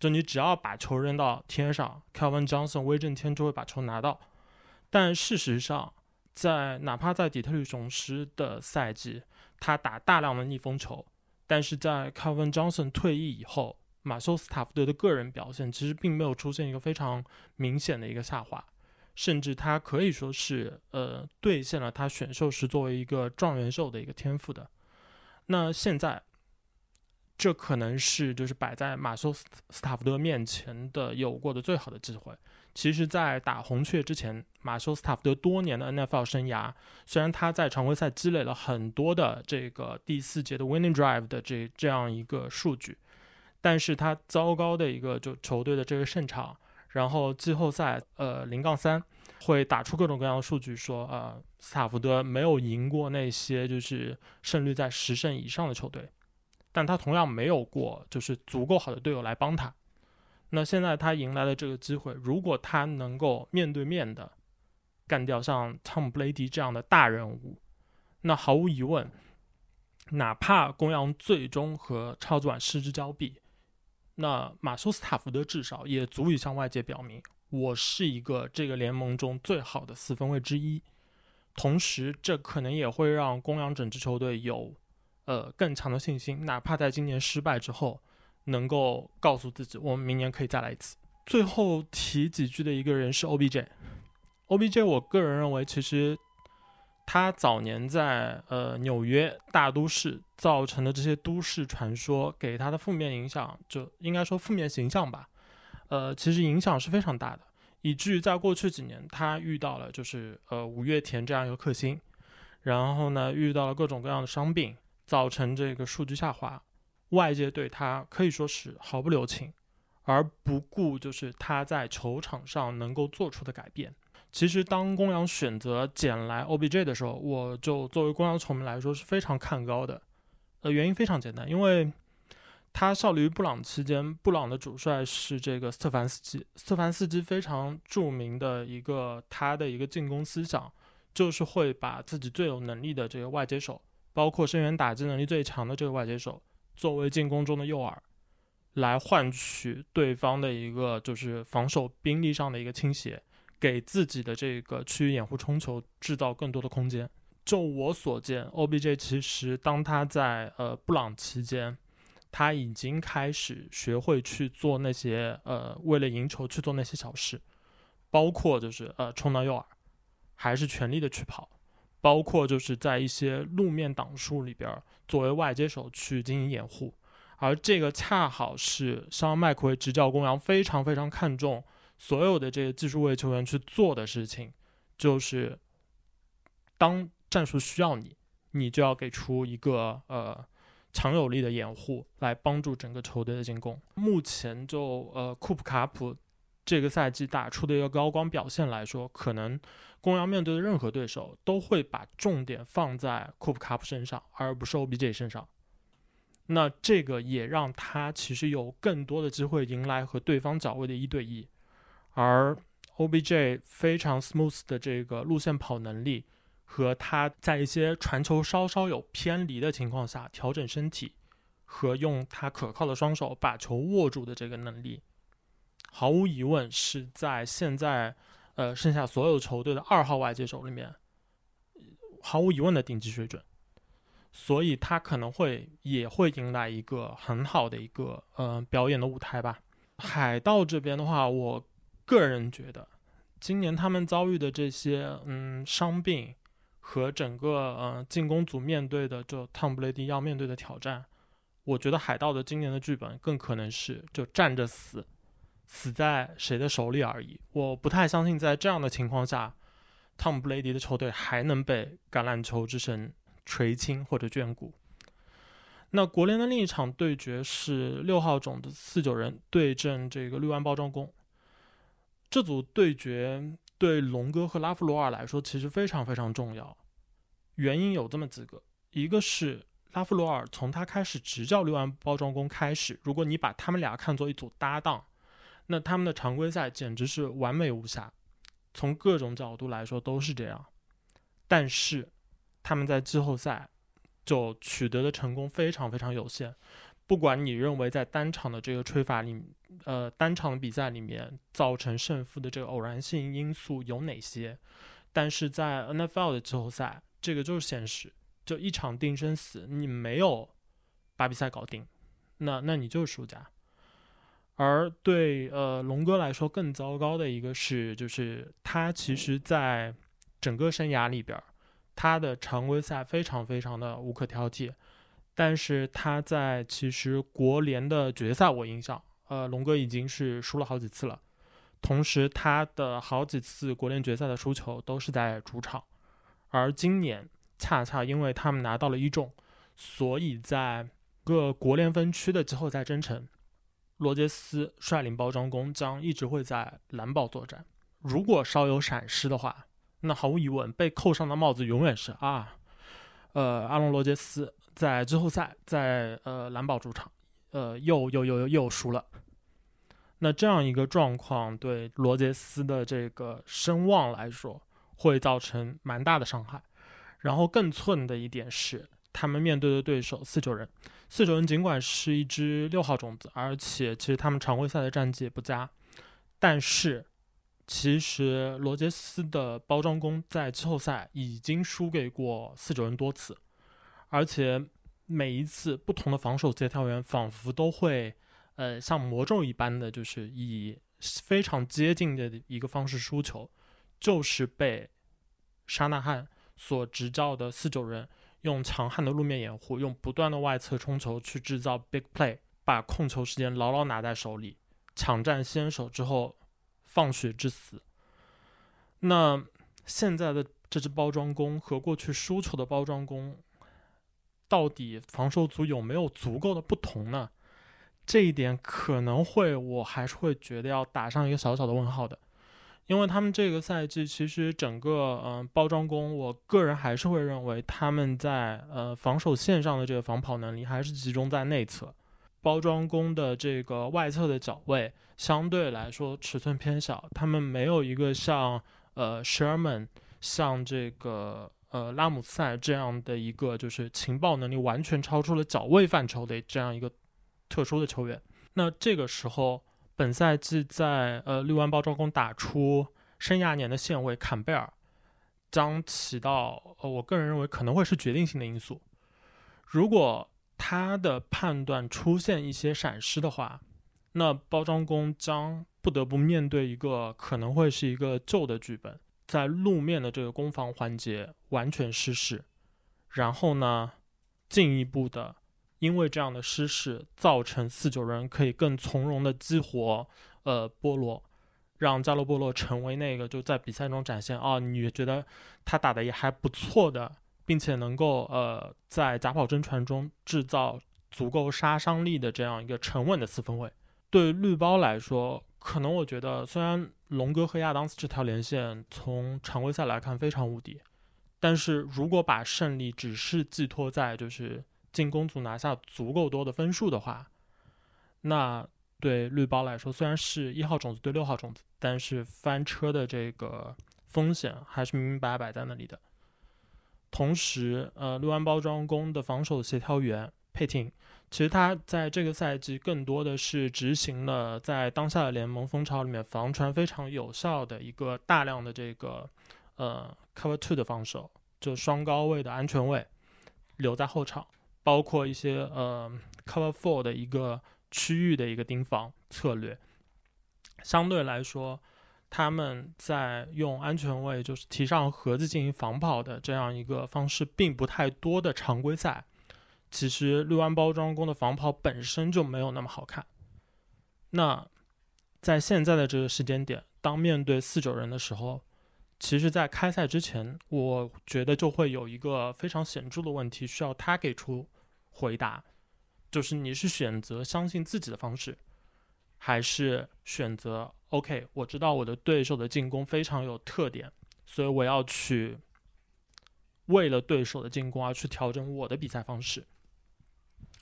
就你只要把球扔到天上，Kevin Johnson 威震天就会把球拿到。但事实上，在哪怕在底特律雄狮的赛季，他打大量的逆风球，但是在 Kevin Johnson 退役以后，马修斯塔福德的个人表现其实并没有出现一个非常明显的一个下滑，甚至他可以说是呃兑现了他选秀时作为一个状元秀的一个天赋的。那现在，这可能是就是摆在马修斯斯塔福德面前的有过的最好的机会。其实，在打红雀之前，马修斯塔福德多年的 NFL 生涯，虽然他在常规赛积累了很多的这个第四节的 winning drive 的这这样一个数据，但是他糟糕的一个就球队的这个胜场，然后季后赛呃零杠三会打出各种各样的数据，说呃斯塔福德没有赢过那些就是胜率在十胜以上的球队，但他同样没有过就是足够好的队友来帮他。那现在他迎来了这个机会，如果他能够面对面的干掉像汤姆布雷迪这样的大人物，那毫无疑问，哪怕公羊最终和超级碗失之交臂，那马修斯塔福德至少也足以向外界表明，我是一个这个联盟中最好的四分卫之一。同时，这可能也会让公羊整支球队有呃更强的信心，哪怕在今年失败之后。能够告诉自己，我们明年可以再来一次。最后提几句的一个人是 OBJ，OBJ，我个人认为，其实他早年在呃纽约大都市造成的这些都市传说给他的负面影响，就应该说负面形象吧，呃，其实影响是非常大的，以至于在过去几年，他遇到了就是呃五月天这样一个克星，然后呢遇到了各种各样的伤病，造成这个数据下滑。外界对他可以说是毫不留情，而不顾就是他在球场上能够做出的改变。其实，当公羊选择捡来 OBJ 的时候，我就作为公羊球迷来说是非常看高的。呃，原因非常简单，因为他效力于布朗期间，布朗的主帅是这个斯特凡斯基。斯特凡斯基非常著名的一个他的一个进攻思想，就是会把自己最有能力的这个外接手，包括声援打击能力最强的这个外接手。作为进攻中的诱饵，来换取对方的一个就是防守兵力上的一个倾斜，给自己的这个区域掩护冲球制造更多的空间。就我所见，OBJ 其实当他在呃布朗期间，他已经开始学会去做那些呃为了赢球去做那些小事，包括就是呃冲到诱饵，还是全力的去跑。包括就是在一些路面挡数里边，作为外接手去进行掩护，而这个恰好是像麦克维执教公羊非常非常看重所有的这些技术位球员去做的事情，就是当战术需要你，你就要给出一个呃强有力的掩护，来帮助整个球队的进攻。目前就呃库普卡普。这个赛季打出的一个高光表现来说，可能公羊面对的任何对手都会把重点放在库普卡普身上，而不是 OBJ 身上。那这个也让他其实有更多的机会迎来和对方角位的一对一。而 OBJ 非常 smooth 的这个路线跑能力，和他在一些传球稍稍有偏离的情况下调整身体，和用他可靠的双手把球握住的这个能力。毫无疑问是在现在，呃，剩下所有球队的二号外接手里面，毫无疑问的顶级水准，所以他可能会也会迎来一个很好的一个呃表演的舞台吧。海盗这边的话，我个人觉得，今年他们遭遇的这些嗯伤病和整个呃进攻组面对的就汤布雷迪要面对的挑战，我觉得海盗的今年的剧本更可能是就站着死。死在谁的手里而已。我不太相信，在这样的情况下，汤姆布雷迪的球队还能被橄榄球之神垂青或者眷顾。那国联的另一场对决是六号种的四九人对阵这个绿湾包装工。这组对决对龙哥和拉夫罗尔来说其实非常非常重要。原因有这么几个：一个是拉夫罗尔从他开始执教绿湾包装工开始，如果你把他们俩看作一组搭档。那他们的常规赛简直是完美无瑕，从各种角度来说都是这样。但是他们在季后赛就取得的成功非常非常有限。不管你认为在单场的这个吹法里，呃，单场比赛里面造成胜负的这个偶然性因素有哪些，但是在 NFL 的季后赛，这个就是现实，就一场定生死，你没有把比赛搞定，那那你就是输家。而对呃龙哥来说更糟糕的一个是，就是他其实在整个生涯里边，他的常规赛非常非常的无可挑剔，但是他在其实国联的决赛，我印象，呃，龙哥已经是输了好几次了，同时他的好几次国联决赛的输球都是在主场，而今年恰恰因为他们拿到了一中，所以在各国联分区的季后赛征程。罗杰斯率领包装工将一直会在蓝宝作战。如果稍有闪失的话，那毫无疑问被扣上的帽子永远是啊，呃，阿隆罗杰斯在季后赛在呃蓝宝主场，呃又又又又又输了。那这样一个状况对罗杰斯的这个声望来说会造成蛮大的伤害。然后更寸的一点是。他们面对的对手四九人，四九人尽管是一支六号种子，而且其实他们常规赛的战绩也不佳，但是其实罗杰斯的包装工在季后赛已经输给过四九人多次，而且每一次不同的防守协调员仿佛都会，呃，像魔咒一般的，就是以非常接近的一个方式输球，就是被沙纳汉所执教的四九人。用强悍的路面掩护，用不断的外侧冲球去制造 big play，把控球时间牢牢拿在手里，抢占先手之后放血致死。那现在的这支包装工和过去输球的包装工，到底防守组有没有足够的不同呢？这一点可能会，我还是会觉得要打上一个小小的问号的。因为他们这个赛季其实整个嗯包装工，我个人还是会认为他们在呃防守线上的这个防跑能力还是集中在内侧，包装工的这个外侧的脚位相对来说尺寸偏小，他们没有一个像呃 Sherman 像这个呃拉姆塞这样的一个就是情报能力完全超出了脚位范畴的这样一个特殊的球员，那这个时候。本赛季在呃绿湾包装工打出生涯年的线位坎贝尔，将起到呃我个人认为可能会是决定性的因素。如果他的判断出现一些闪失的话，那包装工将不得不面对一个可能会是一个旧的剧本，在路面的这个攻防环节完全失势，然后呢进一步的。因为这样的失势，造成四九人可以更从容的激活，呃，波罗，让加洛波罗成为那个就在比赛中展现啊，你觉得他打的也还不错的，并且能够呃在假跑真传中制造足够杀伤力的这样一个沉稳的四分卫。对绿包来说，可能我觉得虽然龙哥和亚当斯这条连线从常规赛来看非常无敌，但是如果把胜利只是寄托在就是。进攻组拿下足够多的分数的话，那对绿包来说，虽然是一号种子对六号种子，但是翻车的这个风险还是明明白白在那里的。同时，呃，绿湾包装工的防守协调员佩廷，其实他在这个赛季更多的是执行了在当下的联盟风潮里面防传非常有效的一个大量的这个呃 cover two 的防守，就双高位的安全位留在后场。包括一些呃 cover four 的一个区域的一个盯防策略，相对来说，他们在用安全位就是提上盒子进行防跑的这样一个方式并不太多的常规赛，其实绿湾包装工的防跑本身就没有那么好看。那在现在的这个时间点，当面对四九人的时候。其实，在开赛之前，我觉得就会有一个非常显著的问题需要他给出回答，就是你是选择相信自己的方式，还是选择 OK？我知道我的对手的进攻非常有特点，所以我要去为了对手的进攻而去调整我的比赛方式。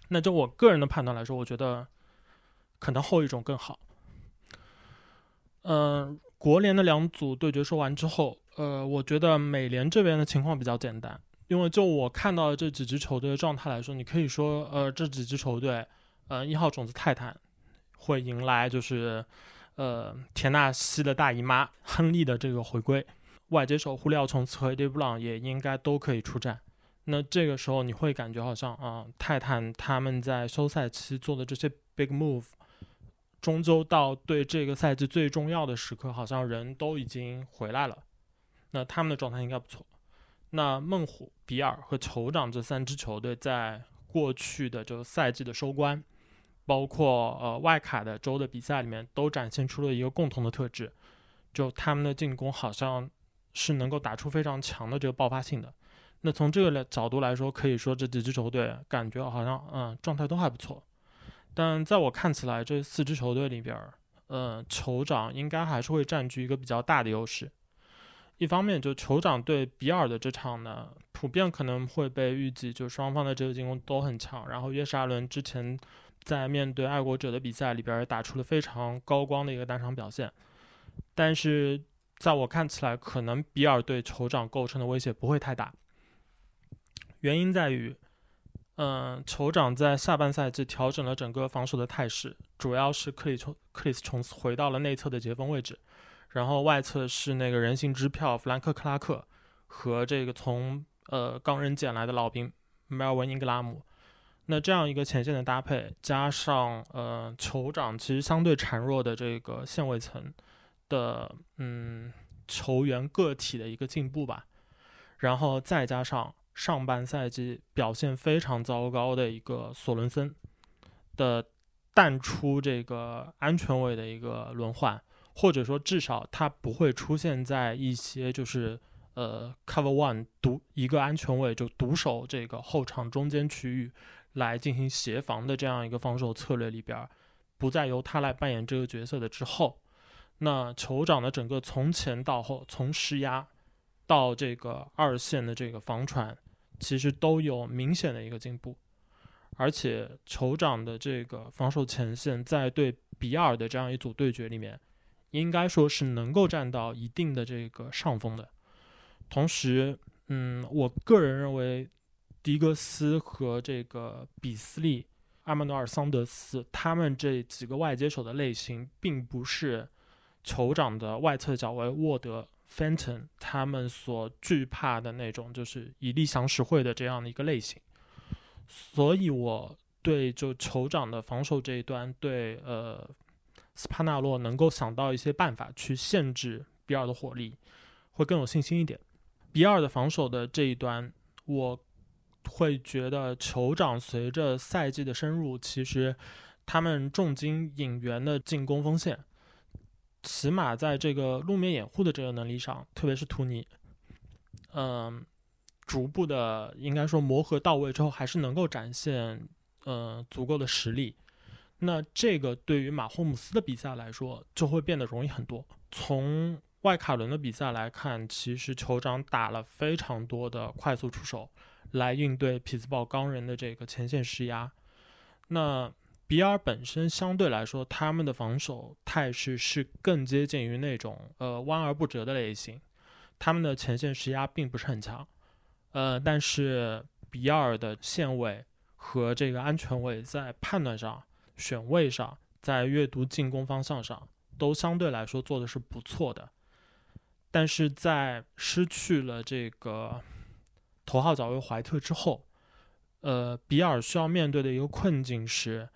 那就我个人的判断来说，我觉得可能后一种更好。嗯。国联的两组对决说完之后，呃，我觉得美联这边的情况比较简单，因为就我看到的这几支球队的状态来说，你可以说，呃，这几支球队，呃，一号种子泰坦会迎来就是，呃，田纳西的大姨妈亨利的这个回归，外接手胡里奥琼斯和迪布朗也应该都可以出战。那这个时候你会感觉好像啊，泰坦他们在休赛期做的这些 big move，终究到对这个赛季最重要的时刻，好像人都已经回来了。那他们的状态应该不错。那孟虎、比尔和酋长这三支球队在过去的这个赛季的收官，包括呃外卡的周的比赛里面，都展现出了一个共同的特质，就他们的进攻好像是能够打出非常强的这个爆发性的。那从这个角度来说，可以说这几支球队感觉好像嗯状态都还不错。但在我看起来，这四支球队里边，嗯，酋长应该还是会占据一个比较大的优势。一方面，就酋长对比尔的这场呢，普遍可能会被预计，就双方的这个进攻都很强。然后约什阿伦之前在面对爱国者的比赛里边，也打出了非常高光的一个单场表现。但是在我看起来，可能比尔对酋长构成的威胁不会太大。原因在于，嗯，酋长在下半赛季调整了整个防守的态势，主要是克里琼克里斯琼斯回到了内侧的截锋位置。然后外侧是那个人形支票弗兰克克拉克和这个从呃钢人捡来的老兵梅尔文英格拉姆，那这样一个前线的搭配，加上呃酋长其实相对孱弱的这个线位层的嗯球员个体的一个进步吧，然后再加上上半赛季表现非常糟糕的一个索伦森的淡出这个安全位的一个轮换。或者说，至少他不会出现在一些就是呃，cover one 独一个安全位就独守这个后场中间区域来进行协防的这样一个防守策略里边，不再由他来扮演这个角色的之后，那酋长的整个从前到后，从施压到这个二线的这个防传，其实都有明显的一个进步，而且酋长的这个防守前线在对比尔的这样一组对决里面。应该说是能够占到一定的这个上风的，同时，嗯，我个人认为，迪格斯和这个比斯利、阿曼努尔、桑德斯他们这几个外接手的类型，并不是酋长的外侧脚卫沃德、Fenton 他们所惧怕的那种，就是以力降实惠的这样的一个类型，所以我对就酋长的防守这一端，对呃。斯帕纳洛能够想到一些办法去限制比尔的火力，会更有信心一点。比尔的防守的这一端，我会觉得酋长随着赛季的深入，其实他们重金引援的进攻锋线，起码在这个路面掩护的这个能力上，特别是图尼，嗯，逐步的应该说磨合到位之后，还是能够展现呃足够的实力。那这个对于马霍姆斯的比赛来说就会变得容易很多。从外卡伦的比赛来看，其实酋长打了非常多的快速出手来应对匹兹堡钢人的这个前线施压。那比尔本身相对来说，他们的防守态势是更接近于那种呃弯而不折的类型，他们的前线施压并不是很强。呃，但是比尔的线位和这个安全位在判断上。选位上，在阅读进攻方向上，都相对来说做的是不错的，但是在失去了这个头号角卫怀特之后，呃，比尔需要面对的一个困境是，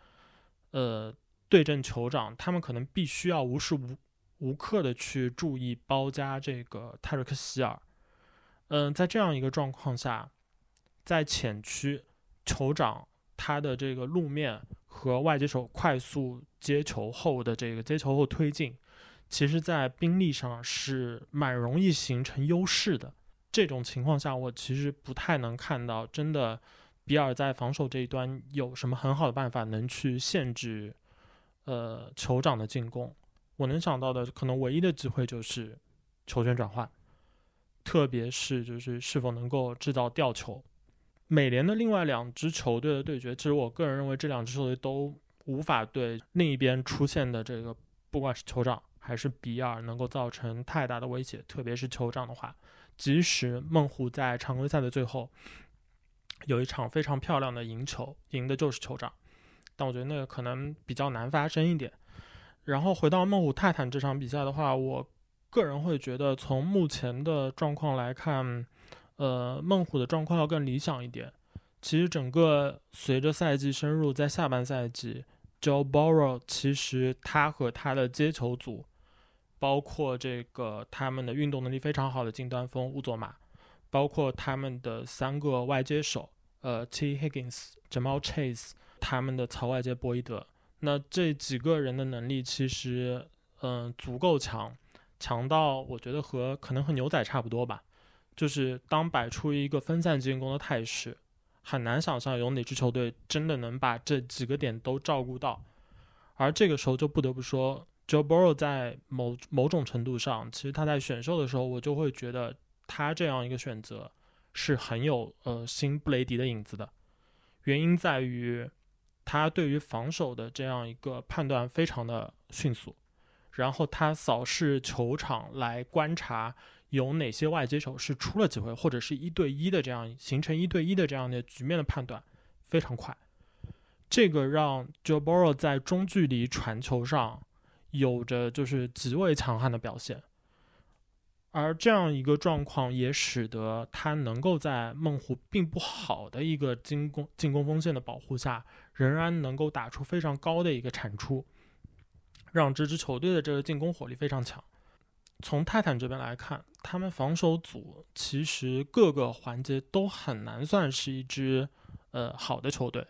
呃，对阵酋长，他们可能必须要无时无无刻的去注意包夹这个泰瑞克希尔，嗯，在这样一个状况下，在前区，酋长他的这个路面。和外接手快速接球后的这个接球后推进，其实，在兵力上是蛮容易形成优势的。这种情况下，我其实不太能看到真的比尔在防守这一端有什么很好的办法能去限制呃酋长的进攻。我能想到的可能唯一的机会就是球权转换，特别是就是是否能够制造吊球。美联的另外两支球队的对决，其实我个人认为这两支球队都无法对另一边出现的这个，不管是酋长还是比尔，能够造成太大的威胁。特别是酋长的话，即使孟虎在常规赛的最后有一场非常漂亮的赢球，赢的就是酋长，但我觉得那个可能比较难发生一点。然后回到孟虎泰坦这场比赛的话，我个人会觉得从目前的状况来看。呃，孟虎的状况要更理想一点。其实整个随着赛季深入，在下半赛季，Joe Burrow 其实他和他的接球组，包括这个他们的运动能力非常好的近端锋乌佐马，包括他们的三个外接手，呃，T. Higgins、Jamal Chase，他们的槽外接博伊德，那这几个人的能力其实，嗯，足够强，强到我觉得和可能和牛仔差不多吧，就是当摆出一个分散进攻的态势。很难想象有哪支球队真的能把这几个点都照顾到，而这个时候就不得不说，Joe Burrow 在某某种程度上，其实他在选秀的时候，我就会觉得他这样一个选择是很有呃新布雷迪的影子的。原因在于他对于防守的这样一个判断非常的迅速，然后他扫视球场来观察。有哪些外接手是出了机会，或者是一对一的这样形成一对一的这样的局面的判断非常快，这个让 Joe Burrow 在中距离传球上有着就是极为强悍的表现，而这样一个状况也使得他能够在孟湖并不好的一个进攻进攻锋线的保护下，仍然能够打出非常高的一个产出，让这支球队的这个进攻火力非常强。从泰坦这边来看，他们防守组其实各个环节都很难算是一支呃好的球队。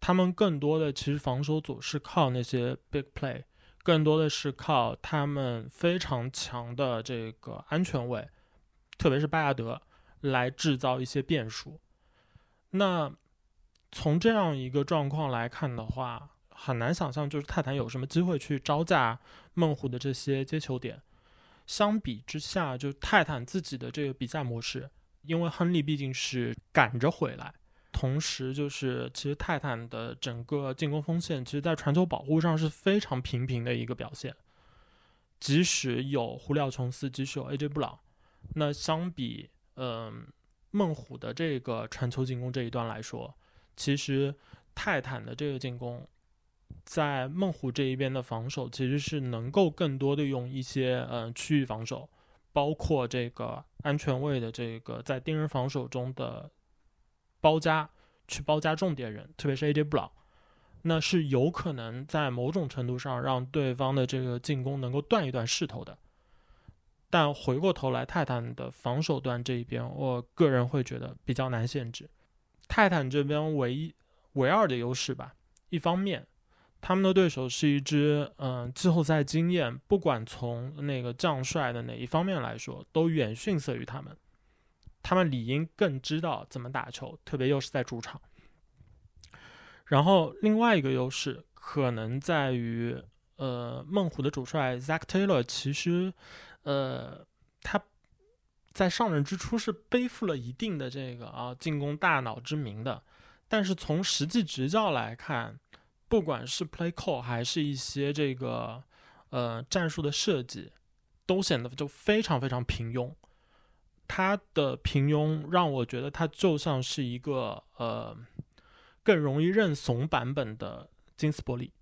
他们更多的其实防守组是靠那些 big play，更多的是靠他们非常强的这个安全位，特别是巴亚德来制造一些变数。那从这样一个状况来看的话，很难想象就是泰坦有什么机会去招架孟虎的这些接球点。相比之下，就泰坦自己的这个比赛模式，因为亨利毕竟是赶着回来，同时就是其实泰坦的整个进攻锋线，其实在传球保护上是非常平平的一个表现。即使有胡里奥琼斯，即使有 AJ 布朗，那相比嗯孟虎的这个传球进攻这一段来说，其实泰坦的这个进攻。在孟虎这一边的防守其实是能够更多的用一些嗯区域防守，包括这个安全位的这个在盯人防守中的包夹，去包夹重点人，特别是 AJ 布朗，那是有可能在某种程度上让对方的这个进攻能够断一断势头的。但回过头来，泰坦的防守端这一边，我个人会觉得比较难限制。泰坦这边唯一唯二的优势吧，一方面。他们的对手是一支，嗯，季后赛经验，不管从那个将帅的哪一方面来说，都远逊色于他们。他们理应更知道怎么打球，特别又是在主场。然后另外一个优势可能在于，呃，孟虎的主帅 Zach Taylor 其实，呃，他在上任之初是背负了一定的这个啊进攻大脑之名的，但是从实际执教来看。不管是 play call 还是一些这个呃战术的设计，都显得就非常非常平庸。他的平庸让我觉得他就像是一个呃更容易认怂版本的金斯伯利，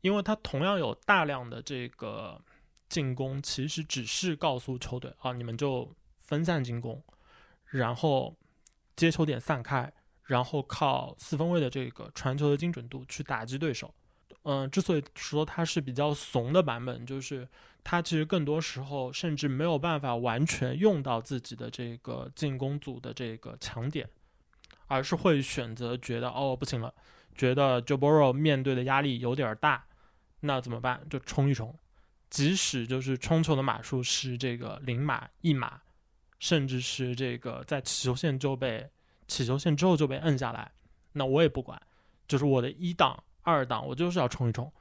因为他同样有大量的这个进攻，其实只是告诉球队啊，你们就分散进攻，然后接球点散开。然后靠四分卫的这个传球的精准度去打击对手。嗯，之所以说他是比较怂的版本，就是他其实更多时候甚至没有办法完全用到自己的这个进攻组的这个强点，而是会选择觉得哦不行了，觉得 Joe Burrow 面对的压力有点大，那怎么办？就冲一冲，即使就是冲球的码数是这个零码一码，甚至是这个在起球线就被。起球线之后就被摁下来，那我也不管，就是我的一档、二档，我就是要冲一冲，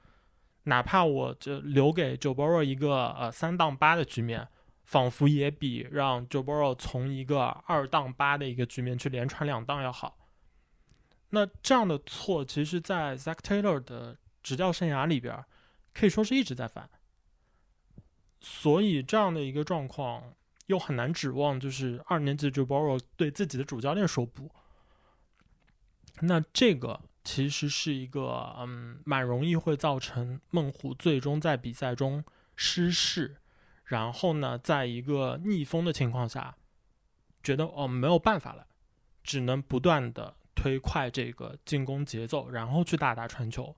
哪怕我就留给 Joe Burrow 一个呃三档八的局面，仿佛也比让 Joe Burrow 从一个二档八的一个局面去连传两档要好。那这样的错，其实，在 Zach Taylor 的执教生涯里边，可以说是一直在犯。所以这样的一个状况。又很难指望，就是二年级 joburo 对自己的主教练说不。那这个其实是一个，嗯，蛮容易会造成孟虎最终在比赛中失势，然后呢，在一个逆风的情况下，觉得哦没有办法了，只能不断的推快这个进攻节奏，然后去大打传球。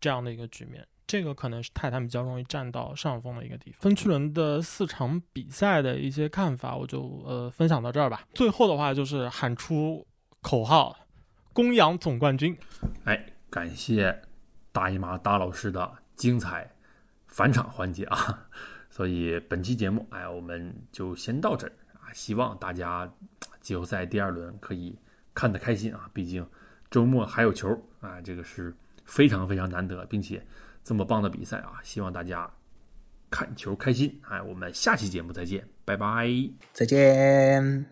这样的一个局面。这个可能是泰坦比较容易占到上风的一个地方。分区轮的四场比赛的一些看法，我就呃分享到这儿吧。最后的话就是喊出口号，公羊总冠军。哎，感谢大姨妈大老师的精彩返场环节啊！所以本期节目，哎，我们就先到这儿啊。希望大家季后赛第二轮可以看得开心啊！毕竟周末还有球啊，这个是非常非常难得，并且。这么棒的比赛啊！希望大家看球开心。哎，我们下期节目再见，拜拜，再见。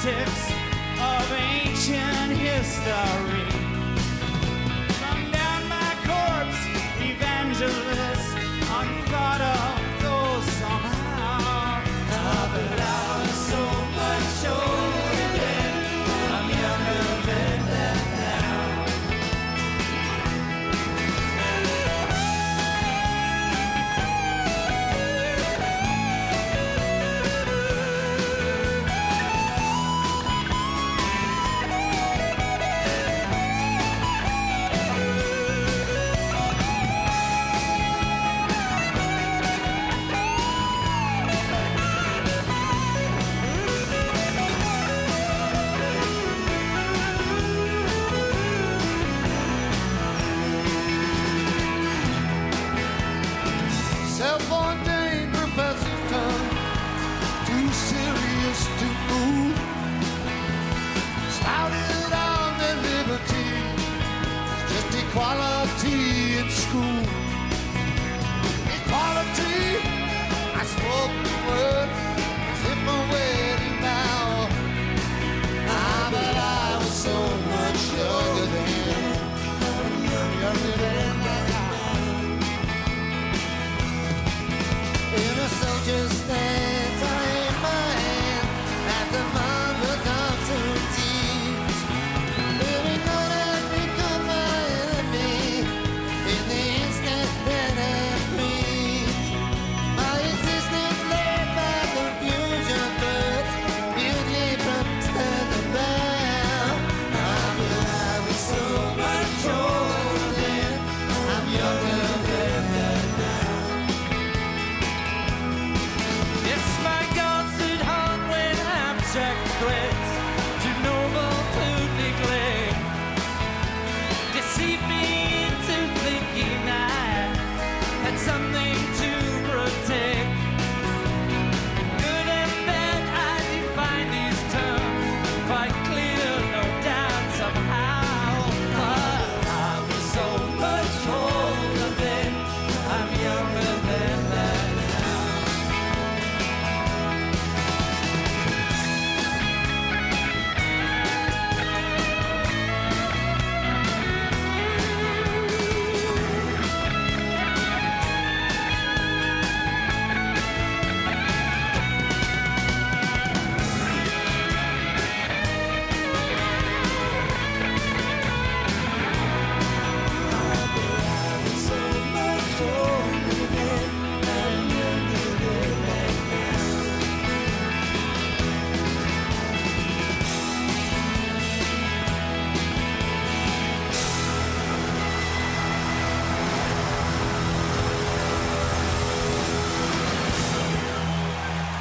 Politics of ancient history.